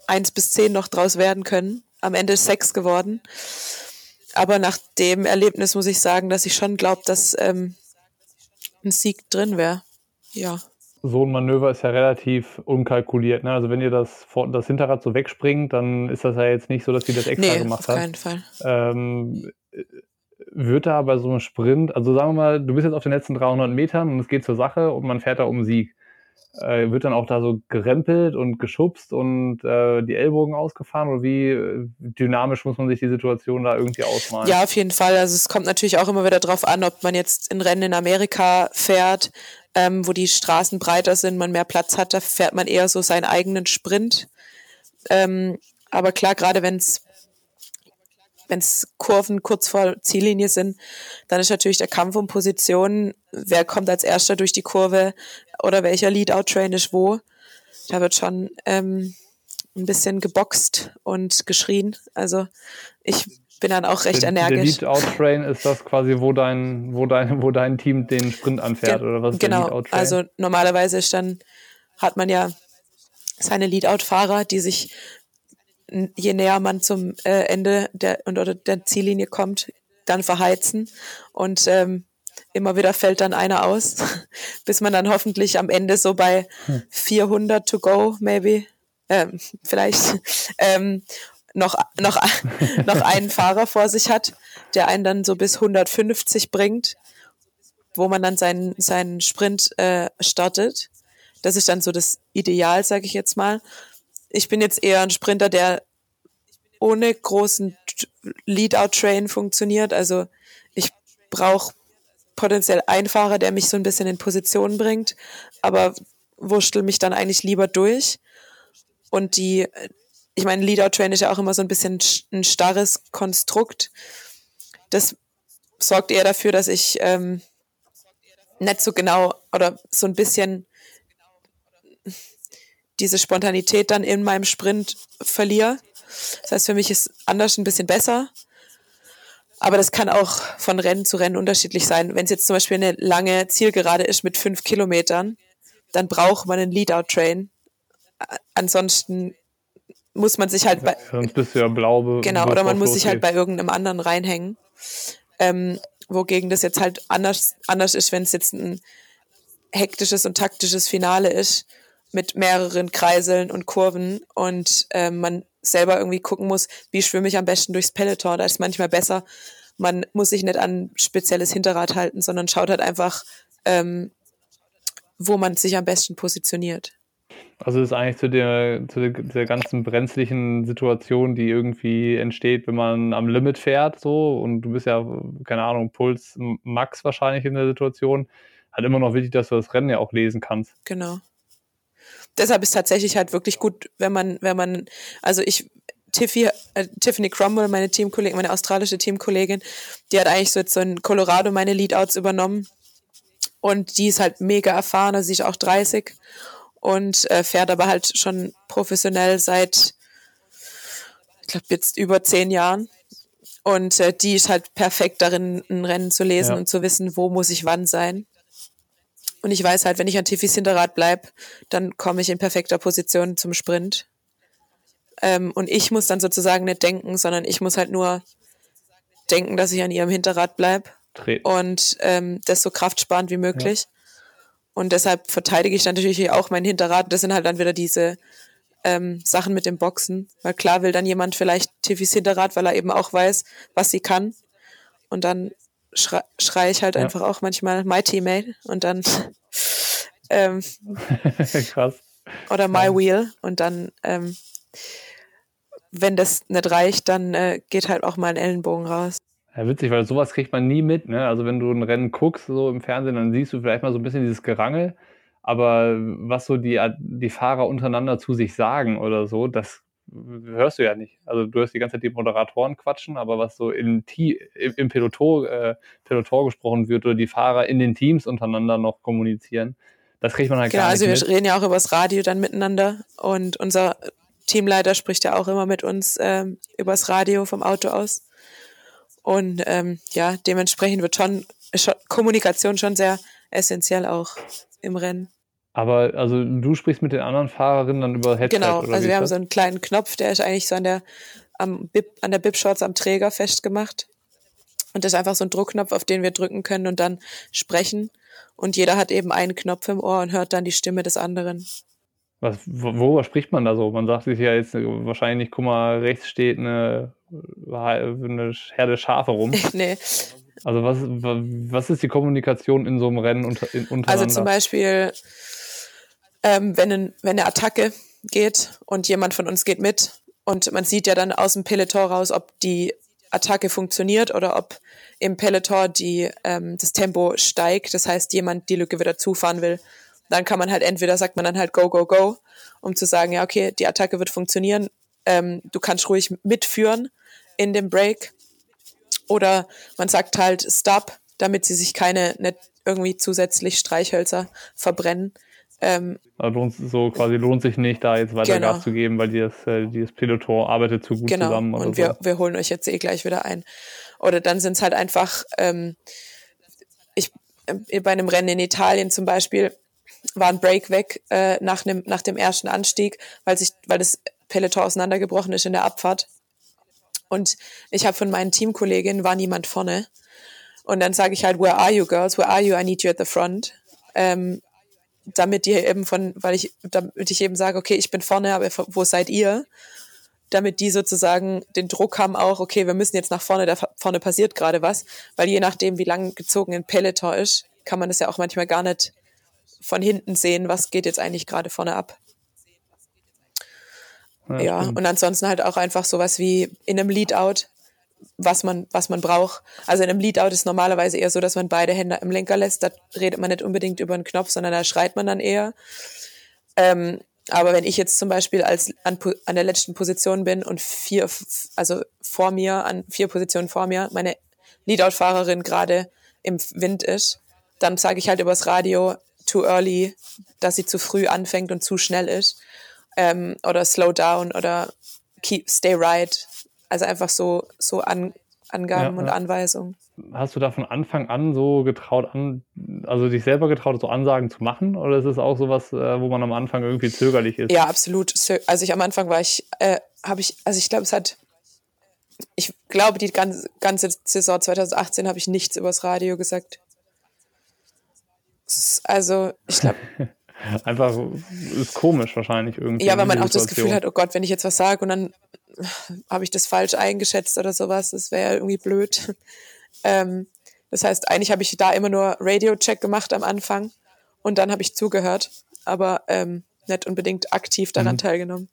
1 bis 10 noch draus werden können. Am Ende ist 6 geworden. Aber nach dem Erlebnis muss ich sagen, dass ich schon glaube, dass ähm, ein Sieg drin wäre. Ja so ein Manöver ist ja relativ unkalkuliert. Ne? Also wenn ihr das, das Hinterrad so wegspringt, dann ist das ja jetzt nicht so, dass sie das extra nee, gemacht hat. auf keinen Fall. Ähm, wird da bei so einem Sprint, also sagen wir mal, du bist jetzt auf den letzten 300 Metern und es geht zur Sache und man fährt da um Sieg. Äh, wird dann auch da so gerempelt und geschubst und äh, die Ellbogen ausgefahren oder wie äh, dynamisch muss man sich die Situation da irgendwie ausmalen? Ja, auf jeden Fall. Also es kommt natürlich auch immer wieder darauf an, ob man jetzt in Rennen in Amerika fährt, ähm, wo die Straßen breiter sind, man mehr Platz hat, da fährt man eher so seinen eigenen Sprint. Ähm, aber klar, gerade wenn es wenn es Kurven kurz vor Ziellinie sind, dann ist natürlich der Kampf um Positionen, wer kommt als erster durch die Kurve oder welcher Lead-Out-Train ist wo. Da wird schon ähm, ein bisschen geboxt und geschrien. Also ich bin dann auch recht der, energisch. Der Lead-Out-Train ist das quasi, wo dein, wo dein, wo dein Team den Sprint anfährt, Ge oder was ist genau. Also normalerweise ist dann, hat man ja seine Lead-Out-Fahrer, die sich, je näher man zum äh, Ende der, oder der Ziellinie kommt, dann verheizen. Und ähm, immer wieder fällt dann einer aus, bis man dann hoffentlich am Ende so bei 400 to go, maybe, ähm, vielleicht, ähm, noch, noch, noch einen Fahrer vor sich hat, der einen dann so bis 150 bringt, wo man dann seinen, seinen Sprint äh, startet. Das ist dann so das Ideal, sage ich jetzt mal. Ich bin jetzt eher ein Sprinter, der ohne großen Lead-Out-Train funktioniert. Also ich brauche potenziell Fahrer, der mich so ein bisschen in Position bringt, aber wurschtel mich dann eigentlich lieber durch. Und die, ich meine, Leader-Train ist ja auch immer so ein bisschen ein starres Konstrukt. Das sorgt eher dafür, dass ich ähm, nicht so genau oder so ein bisschen diese Spontanität dann in meinem Sprint verliere. Das heißt, für mich ist anders ein bisschen besser. Aber das kann auch von Rennen zu Rennen unterschiedlich sein. Wenn es jetzt zum Beispiel eine lange Zielgerade ist mit fünf Kilometern, dann braucht man einen Lead-Out-Train. Ansonsten muss man sich halt bei. Sonst bist du ja blau. Genau, oder man muss sich halt bei irgendeinem anderen reinhängen. Ähm, wogegen das jetzt halt anders, anders ist, wenn es jetzt ein hektisches und taktisches Finale ist mit mehreren Kreiseln und Kurven und ähm, man selber irgendwie gucken muss, wie schwimme ich am besten durchs Peloton. Da ist manchmal besser, man muss sich nicht an spezielles Hinterrad halten, sondern schaut halt einfach, ähm, wo man sich am besten positioniert. Also ist eigentlich zu der, zu der, ganzen brenzlichen Situation, die irgendwie entsteht, wenn man am Limit fährt, so und du bist ja, keine Ahnung, Puls Max wahrscheinlich in der Situation, halt immer noch wichtig, dass du das Rennen ja auch lesen kannst. Genau. Deshalb ist tatsächlich halt wirklich gut, wenn man, wenn man, also ich, Tiffy, äh, Tiffany Cromwell, meine Teamkollegin, meine australische Teamkollegin, die hat eigentlich so jetzt so in Colorado meine Leadouts übernommen. Und die ist halt mega erfahren, also sie ist auch 30 und äh, fährt aber halt schon professionell seit, ich glaube, jetzt über zehn Jahren. Und äh, die ist halt perfekt darin, ein Rennen zu lesen ja. und zu wissen, wo muss ich wann sein. Und ich weiß halt, wenn ich an Tiffys Hinterrad bleib, dann komme ich in perfekter Position zum Sprint. Ähm, und ich muss dann sozusagen nicht denken, sondern ich muss halt nur denken, dass ich an ihrem Hinterrad bleib und ähm, das so kraftsparend wie möglich. Ja. Und deshalb verteidige ich natürlich auch mein Hinterrad. Das sind halt dann wieder diese ähm, Sachen mit dem Boxen. Weil klar will dann jemand vielleicht Tiffys Hinterrad, weil er eben auch weiß, was sie kann. Und dann schrei, schrei ich halt ja. einfach auch manchmal My Teammate und dann ähm, Krass. Oder My Wheel. Und dann, ähm, wenn das nicht reicht, dann äh, geht halt auch mal ein Ellenbogen raus. Ja, witzig, weil sowas kriegt man nie mit. Ne? Also wenn du ein Rennen guckst, so im Fernsehen, dann siehst du vielleicht mal so ein bisschen dieses Gerangel. Aber was so die, die Fahrer untereinander zu sich sagen oder so, das hörst du ja nicht. Also du hörst die ganze Zeit die Moderatoren quatschen, aber was so im, im, im Peloton, äh, Peloton gesprochen wird oder die Fahrer in den Teams untereinander noch kommunizieren, Das kriegt man halt genau, gar nicht also wir mit. reden ja auch übers Radio dann miteinander und unser Teamleiter spricht ja auch immer mit uns ähm, übers Radio vom Auto aus. Und ähm, ja, dementsprechend wird schon, schon Kommunikation schon sehr essentiell auch im Rennen. Aber also du sprichst mit den anderen Fahrerinnen dann über Headset Genau, oder also wir haben das? so einen kleinen Knopf, der ist eigentlich so an der, am Bib, an der Bib-Shorts am Träger festgemacht. Und das ist einfach so ein Druckknopf, auf den wir drücken können und dann sprechen. Und jeder hat eben einen Knopf im Ohr und hört dann die Stimme des anderen. Was, wo- worüber spricht man da so? Man sagt sich ja jetzt äh, wahrscheinlich guck mal, rechts steht eine, äh, eine Herde Schafe rum. nee, Also was, wa- was ist die Kommunikation in so einem Rennen unter, in, untereinander? Also zum Beispiel, ähm, wenn, ein, wenn eine Attacke geht und jemand von uns geht mit und man sieht ja dann aus dem Peloton raus, ob die Attacke funktioniert oder ob im Peloton die, ähm, das Tempo steigt. Das heißt, jemand die Lücke wieder zufahren will. Dann kann man halt entweder sagt man dann halt go, go, go, um zu sagen, ja, okay, die Attacke wird funktionieren. Ähm, du kannst ruhig mitführen in dem Break. Oder man sagt halt Stop, damit sie sich keine nicht irgendwie zusätzlich Streichhölzer verbrennen. Ähm, Also lohnt, so quasi lohnt sich nicht, da jetzt weiter Genau. Gas zu geben, weil dieses, äh, dieses Peloton arbeitet zu gut genau. zusammen oder Und so. wir, wir holen euch jetzt eh gleich wieder ein. Oder dann sind es halt einfach, ähm, ich, äh, bei einem Rennen in Italien zum Beispiel, war ein Break weg äh, nach, nem, nach dem ersten Anstieg, weil sich, weil das Peloton auseinandergebrochen ist in der Abfahrt. Und ich habe von meinen Teamkolleginnen war niemand vorne. Und dann sage ich halt, where are you girls? Where are you? I need you at the front. Ähm, damit die eben von, weil ich, damit ich eben sage, okay, ich bin vorne, aber wo seid ihr? Damit die sozusagen den Druck haben auch, okay, wir müssen jetzt nach vorne, da vorne passiert gerade was, weil je nachdem, wie lang gezogen ein Peloton ist, kann man das ja auch manchmal gar nicht von hinten sehen, was geht jetzt eigentlich gerade vorne ab. Ja, stimmt. und ansonsten halt auch einfach sowas wie in einem Leadout, was man, was man braucht. Also in einem Leadout ist normalerweise eher so, dass man beide Hände im Lenker lässt. Da redet man nicht unbedingt über einen Knopf, sondern da schreit man dann eher. Ähm, aber wenn ich jetzt zum Beispiel als an, an der letzten Position bin und vier, also vor mir, an vier Positionen vor mir, meine Leadout-Fahrerin gerade im Wind ist, dann sage ich halt übers Radio too early, dass sie zu früh anfängt und zu schnell ist. Ähm, oder slow down oder keep, stay right. Also einfach so, so an, Angaben Ja, und. Anweisungen. Hast du da von Anfang an so getraut an, also dich selber getraut, so Ansagen zu machen? Oder ist es auch sowas, äh, wo man am Anfang irgendwie zögerlich ist? Ja, absolut. Also ich am Anfang war ich, äh, habe ich, also ich glaube, es hat, ich glaube, die ganze, ganze Saison 2018 habe ich nichts übers Radio gesagt. Also ich glaube, Einfach ist komisch wahrscheinlich irgendwie. ja, weil man auch das. Gefühl hat, oh Gott, wenn ich jetzt was sage und dann habe ich das falsch eingeschätzt oder sowas, das wäre ja irgendwie blöd. Ähm, das heißt, eigentlich habe ich da immer nur Radio-Check gemacht am Anfang und dann habe ich zugehört, aber ähm, nicht unbedingt aktiv daran Mhm. teilgenommen.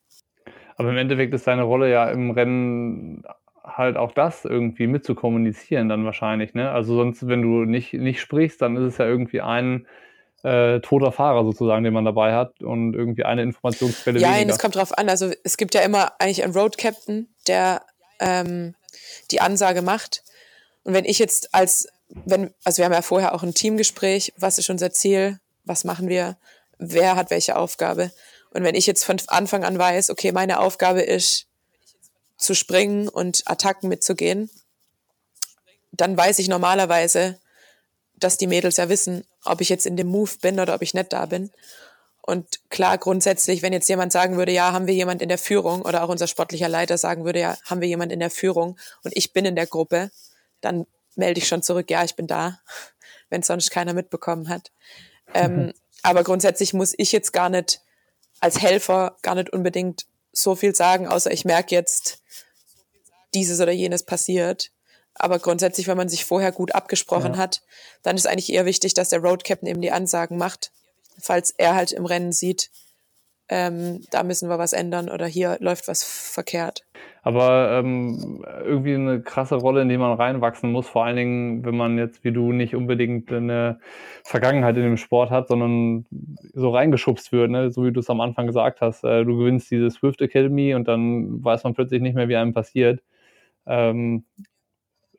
Aber im Endeffekt ist deine Rolle ja im Rennen halt auch das irgendwie mitzukommunizieren dann wahrscheinlich, ne? Also sonst, wenn du nicht, nicht sprichst, dann ist es ja irgendwie ein äh, toter Fahrer sozusagen, den man dabei hat und irgendwie eine Informationsquelle Ja, weniger. es kommt drauf an. Also es gibt ja immer eigentlich einen Road Captain, der ähm, die Ansage macht. Und wenn ich jetzt als, wenn, also wir haben ja vorher auch ein Teamgespräch, was ist unser Ziel, was machen wir, wer hat welche Aufgabe. Und wenn ich jetzt von Anfang an weiß, okay, meine Aufgabe ist zu springen und Attacken mitzugehen, dann weiß ich normalerweise, dass die Mädels ja wissen, ob ich jetzt in dem Move bin oder ob ich nicht da bin. Und klar, grundsätzlich, wenn jetzt jemand sagen würde, ja, haben wir jemand in der Führung oder auch unser sportlicher Leiter sagen würde, ja, haben wir jemand in der Führung und ich bin in der Gruppe, dann melde ich schon zurück, ja, ich bin da, wenn sonst keiner mitbekommen hat. Ähm, aber grundsätzlich muss ich jetzt gar nicht als Helfer gar nicht unbedingt so viel sagen, außer ich merke jetzt, dieses oder jenes passiert. Aber grundsätzlich, wenn man sich vorher gut abgesprochen Ja. hat, dann ist eigentlich eher wichtig, dass der Road Captain eben die Ansagen macht, falls er halt im Rennen sieht, ähm, da müssen wir was ändern oder hier läuft was verkehrt. Aber ähm, irgendwie eine krasse Rolle, in die man reinwachsen muss, vor allen Dingen, wenn man jetzt wie du nicht unbedingt eine Vergangenheit in dem Sport hat, sondern so reingeschubst wird, ne? so wie du es am Anfang gesagt hast. Äh, du gewinnst diese Swift Academy und dann weiß man plötzlich nicht mehr, wie einem passiert. Ähm,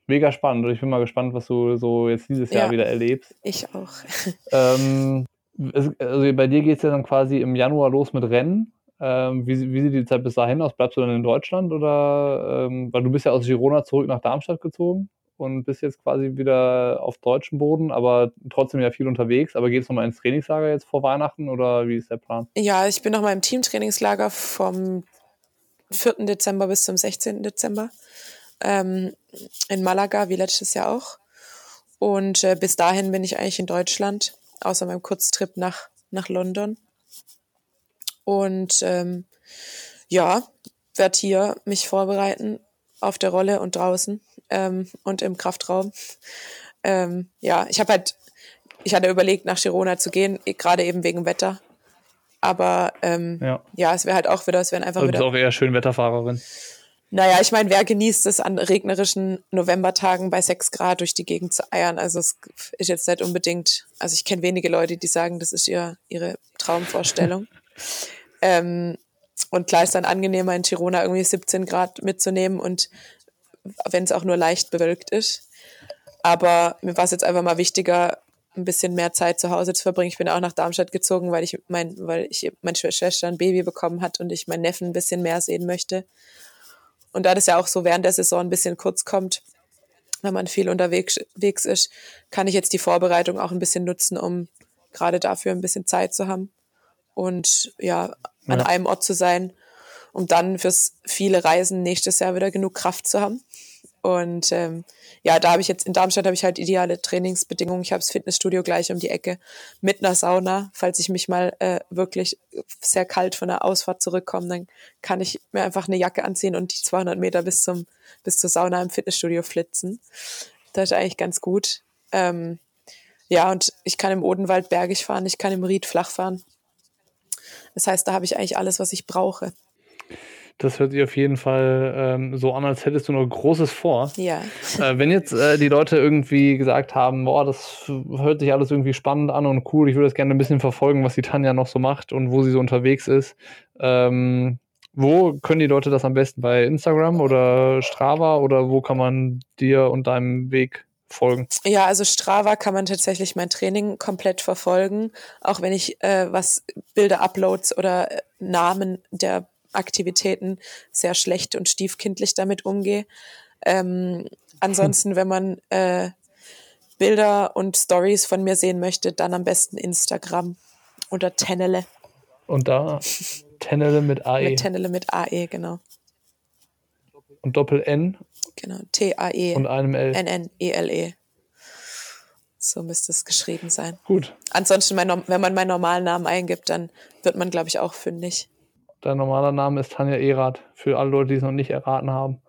mega spannend und ich bin mal gespannt, was du so jetzt dieses Jahr Ja. wieder erlebst. Ich auch. Ähm, also bei dir geht es ja dann quasi im Januar los mit Rennen. Ähm, wie, wie, sieht die Zeit bis dahin aus? Bleibst du dann in Deutschland oder ähm, weil du bist ja aus Girona zurück nach Darmstadt gezogen und bist jetzt quasi wieder auf deutschem Boden, aber trotzdem ja viel unterwegs. Aber geht es nochmal ins Trainingslager jetzt vor Weihnachten oder wie ist der Plan? Ja, ich bin nochmal im Teamtrainingslager vom 4. Dezember bis zum 16. Dezember ähm, in Malaga, wie letztes Jahr auch. Und äh, bis dahin bin ich eigentlich in Deutschland, außer meinem Kurztrip nach, nach London. Und ähm, ja, werde hier mich vorbereiten auf der Rolle und draußen ähm, und im Kraftraum. Ähm, ja, ich habe halt, ich hatte überlegt, nach Girona zu gehen, gerade eben wegen Wetter. Aber ähm, ja. ja. es wäre halt auch wieder, es wären einfach also wieder. Du bist auch eher schön Wetterfahrerin. Naja, ich meine, wer genießt es an regnerischen Novembertagen bei 6 Grad durch die Gegend zu eiern? Also es ist jetzt nicht unbedingt, also ich kenne wenige Leute, die sagen, das ist ihr, ihre Traumvorstellung. ähm, und klar ist dann angenehmer in Girona irgendwie 17 Grad mitzunehmen und wenn es auch nur leicht bewölkt ist. Aber mir war es jetzt einfach mal wichtiger, ein bisschen mehr Zeit zu Hause zu verbringen. Ich bin auch nach Darmstadt gezogen, weil ich mein, weil ich meine Schwester ein Baby bekommen hat und ich meinen Neffen ein bisschen mehr sehen möchte. Und da das ja auch so während der Saison ein bisschen kurz kommt, wenn man viel unterwegs ist, kann ich jetzt die Vorbereitung auch ein bisschen nutzen, um gerade dafür ein bisschen Zeit zu haben und ja, an ja. einem Ort zu sein, um dann fürs viele Reisen nächstes Jahr wieder genug Kraft zu haben. Und ähm, ja, da habe ich jetzt in Darmstadt habe ich halt ideale Trainingsbedingungen. Ich habe das Fitnessstudio gleich um die Ecke mit einer Sauna. Falls ich mich mal äh, wirklich sehr kalt von der Ausfahrt zurückkomme, dann kann ich mir einfach eine Jacke anziehen und die 200 Meter bis zum bis zur Sauna im Fitnessstudio flitzen. Das ist eigentlich ganz gut. Ähm, ja, und ich kann im Odenwald bergig fahren, ich kann im Ried flach fahren. Das heißt, da habe ich eigentlich alles, was ich brauche. Das hört sich auf jeden Fall ähm, so an, als hättest du noch Großes vor. Ja. Äh, wenn jetzt äh, die Leute irgendwie gesagt haben, boah, das hört sich alles irgendwie spannend an und cool, ich würde das gerne ein bisschen verfolgen, was die Tanja noch so macht und wo sie so unterwegs ist. Ähm, wo können die Leute das am besten? Bei Instagram oder Strava oder wo kann man dir und deinem Weg folgen? Ja, also Strava kann man tatsächlich mein Training komplett verfolgen, auch wenn ich äh, was Bilder, Uploads oder äh, Namen der Aktivitäten sehr schlecht und stiefkindlich damit umgehe. Ähm, ansonsten, wenn man äh, Bilder und Stories von mir sehen möchte, dann am besten Instagram oder Tennele. Und da Tennele mit AE. Mit Tennele mit AE, genau. Und Doppel N. Genau, T-A-E. Und einem L. N-N-E-L-E. -E. So müsste es geschrieben sein. Gut. Ansonsten, mein, wenn man meinen normalen Namen eingibt, dann wird man, glaube ich, auch fündig. Dein normaler Name ist Tanja Erath, für alle Leute, die es noch nicht erraten haben.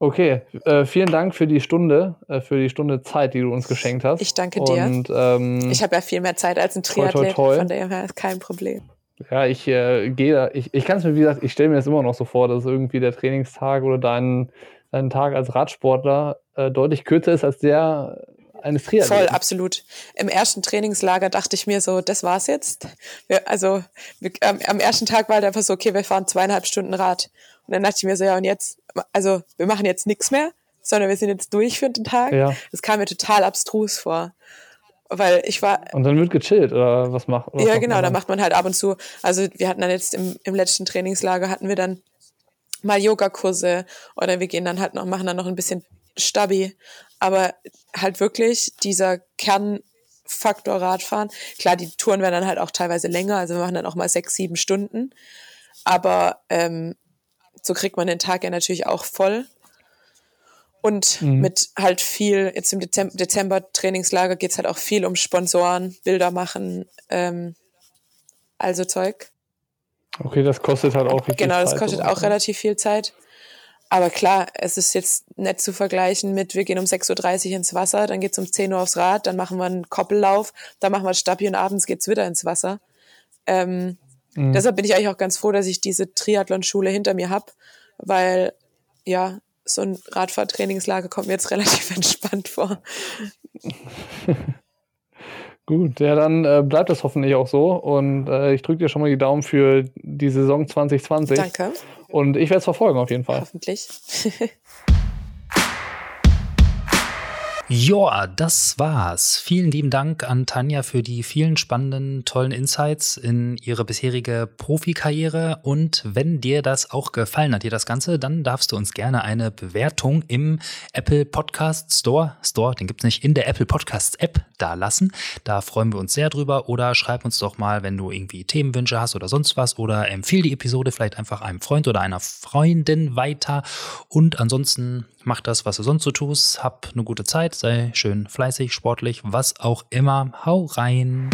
Okay, äh, vielen Dank für die Stunde, äh, für die Stunde Zeit, die du uns geschenkt hast. Ich danke dir. Und, ähm, ich habe ja viel mehr Zeit als ein Triathlet, toi, toi, toi. von daher ist kein Problem. Ja, ich äh, gehe da, ich, ich kann es mir, wie gesagt, ich stelle mir das immer noch so vor, dass irgendwie der Trainingstag oder dein, dein Tag als Radsportler äh, deutlich kürzer ist als der eines Triathleten. Voll, absolut. Im ersten Trainingslager dachte ich mir so, das war's jetzt. Wir, also wir, ähm, am ersten Tag war halt einfach so, okay, wir fahren zweieinhalb Stunden Rad. Und dann dachte ich mir so, ja, und jetzt, also wir machen jetzt nichts mehr, sondern wir sind jetzt durch für den Tag. Ja. Das kam mir total abstrus vor. Weil ich war. Und dann wird gechillt, oder was macht was Ja, genau, da macht man halt ab und zu. Also wir hatten dann jetzt im, im letzten Trainingslager hatten wir dann mal Yogakurse oder wir gehen dann halt noch, machen dann noch ein bisschen Stabi aber halt wirklich dieser Kernfaktor Radfahren. Klar, die Touren werden dann halt auch teilweise länger, also wir machen dann auch mal sechs, sieben Stunden. Aber ähm, so kriegt man den Tag ja natürlich auch voll. Und mhm. mit halt viel, jetzt im Dezember, Dezember Trainingslager geht's halt auch viel um Sponsoren, Bilder machen, ähm, also Zeug. Okay, das kostet halt auch viel Genau, das kostet auch relativ viel Zeit. Aber klar, es ist jetzt nett zu vergleichen mit, wir gehen um 6.30 Uhr ins Wasser, dann geht's um 10 Uhr aufs Rad, dann machen wir einen Koppellauf, dann machen wir Stabi und abends geht's wieder ins Wasser. Ähm, mhm. Deshalb bin ich eigentlich auch ganz froh, dass ich diese Triathlon-Schule hinter mir habe, weil ja, so ein Radfahrtrainingslager kommt mir jetzt relativ entspannt vor. Gut, ja, dann äh, bleibt das hoffentlich auch so. Und äh, ich drücke dir schon mal die Daumen für die Saison 2020. Danke. Und ich werde es verfolgen auf jeden Fall. Hoffentlich. Ja, das war's. Vielen lieben Dank an Tanja für die vielen spannenden, tollen Insights in ihre bisherige Profikarriere. Und wenn dir das auch gefallen hat, dir das Ganze, dann darfst du uns gerne eine Bewertung im Apple Podcast Store, Store, den gibt's nicht, in der Apple Podcasts App da lassen. Da freuen wir uns sehr drüber. Oder schreib uns doch mal, wenn du irgendwie Themenwünsche hast oder sonst was. Oder empfehle die Episode vielleicht einfach einem Freund oder einer Freundin weiter. Und ansonsten mach das, was du sonst so tust. Hab eine gute Zeit sei schön fleißig, sportlich, was auch immer. Hau rein!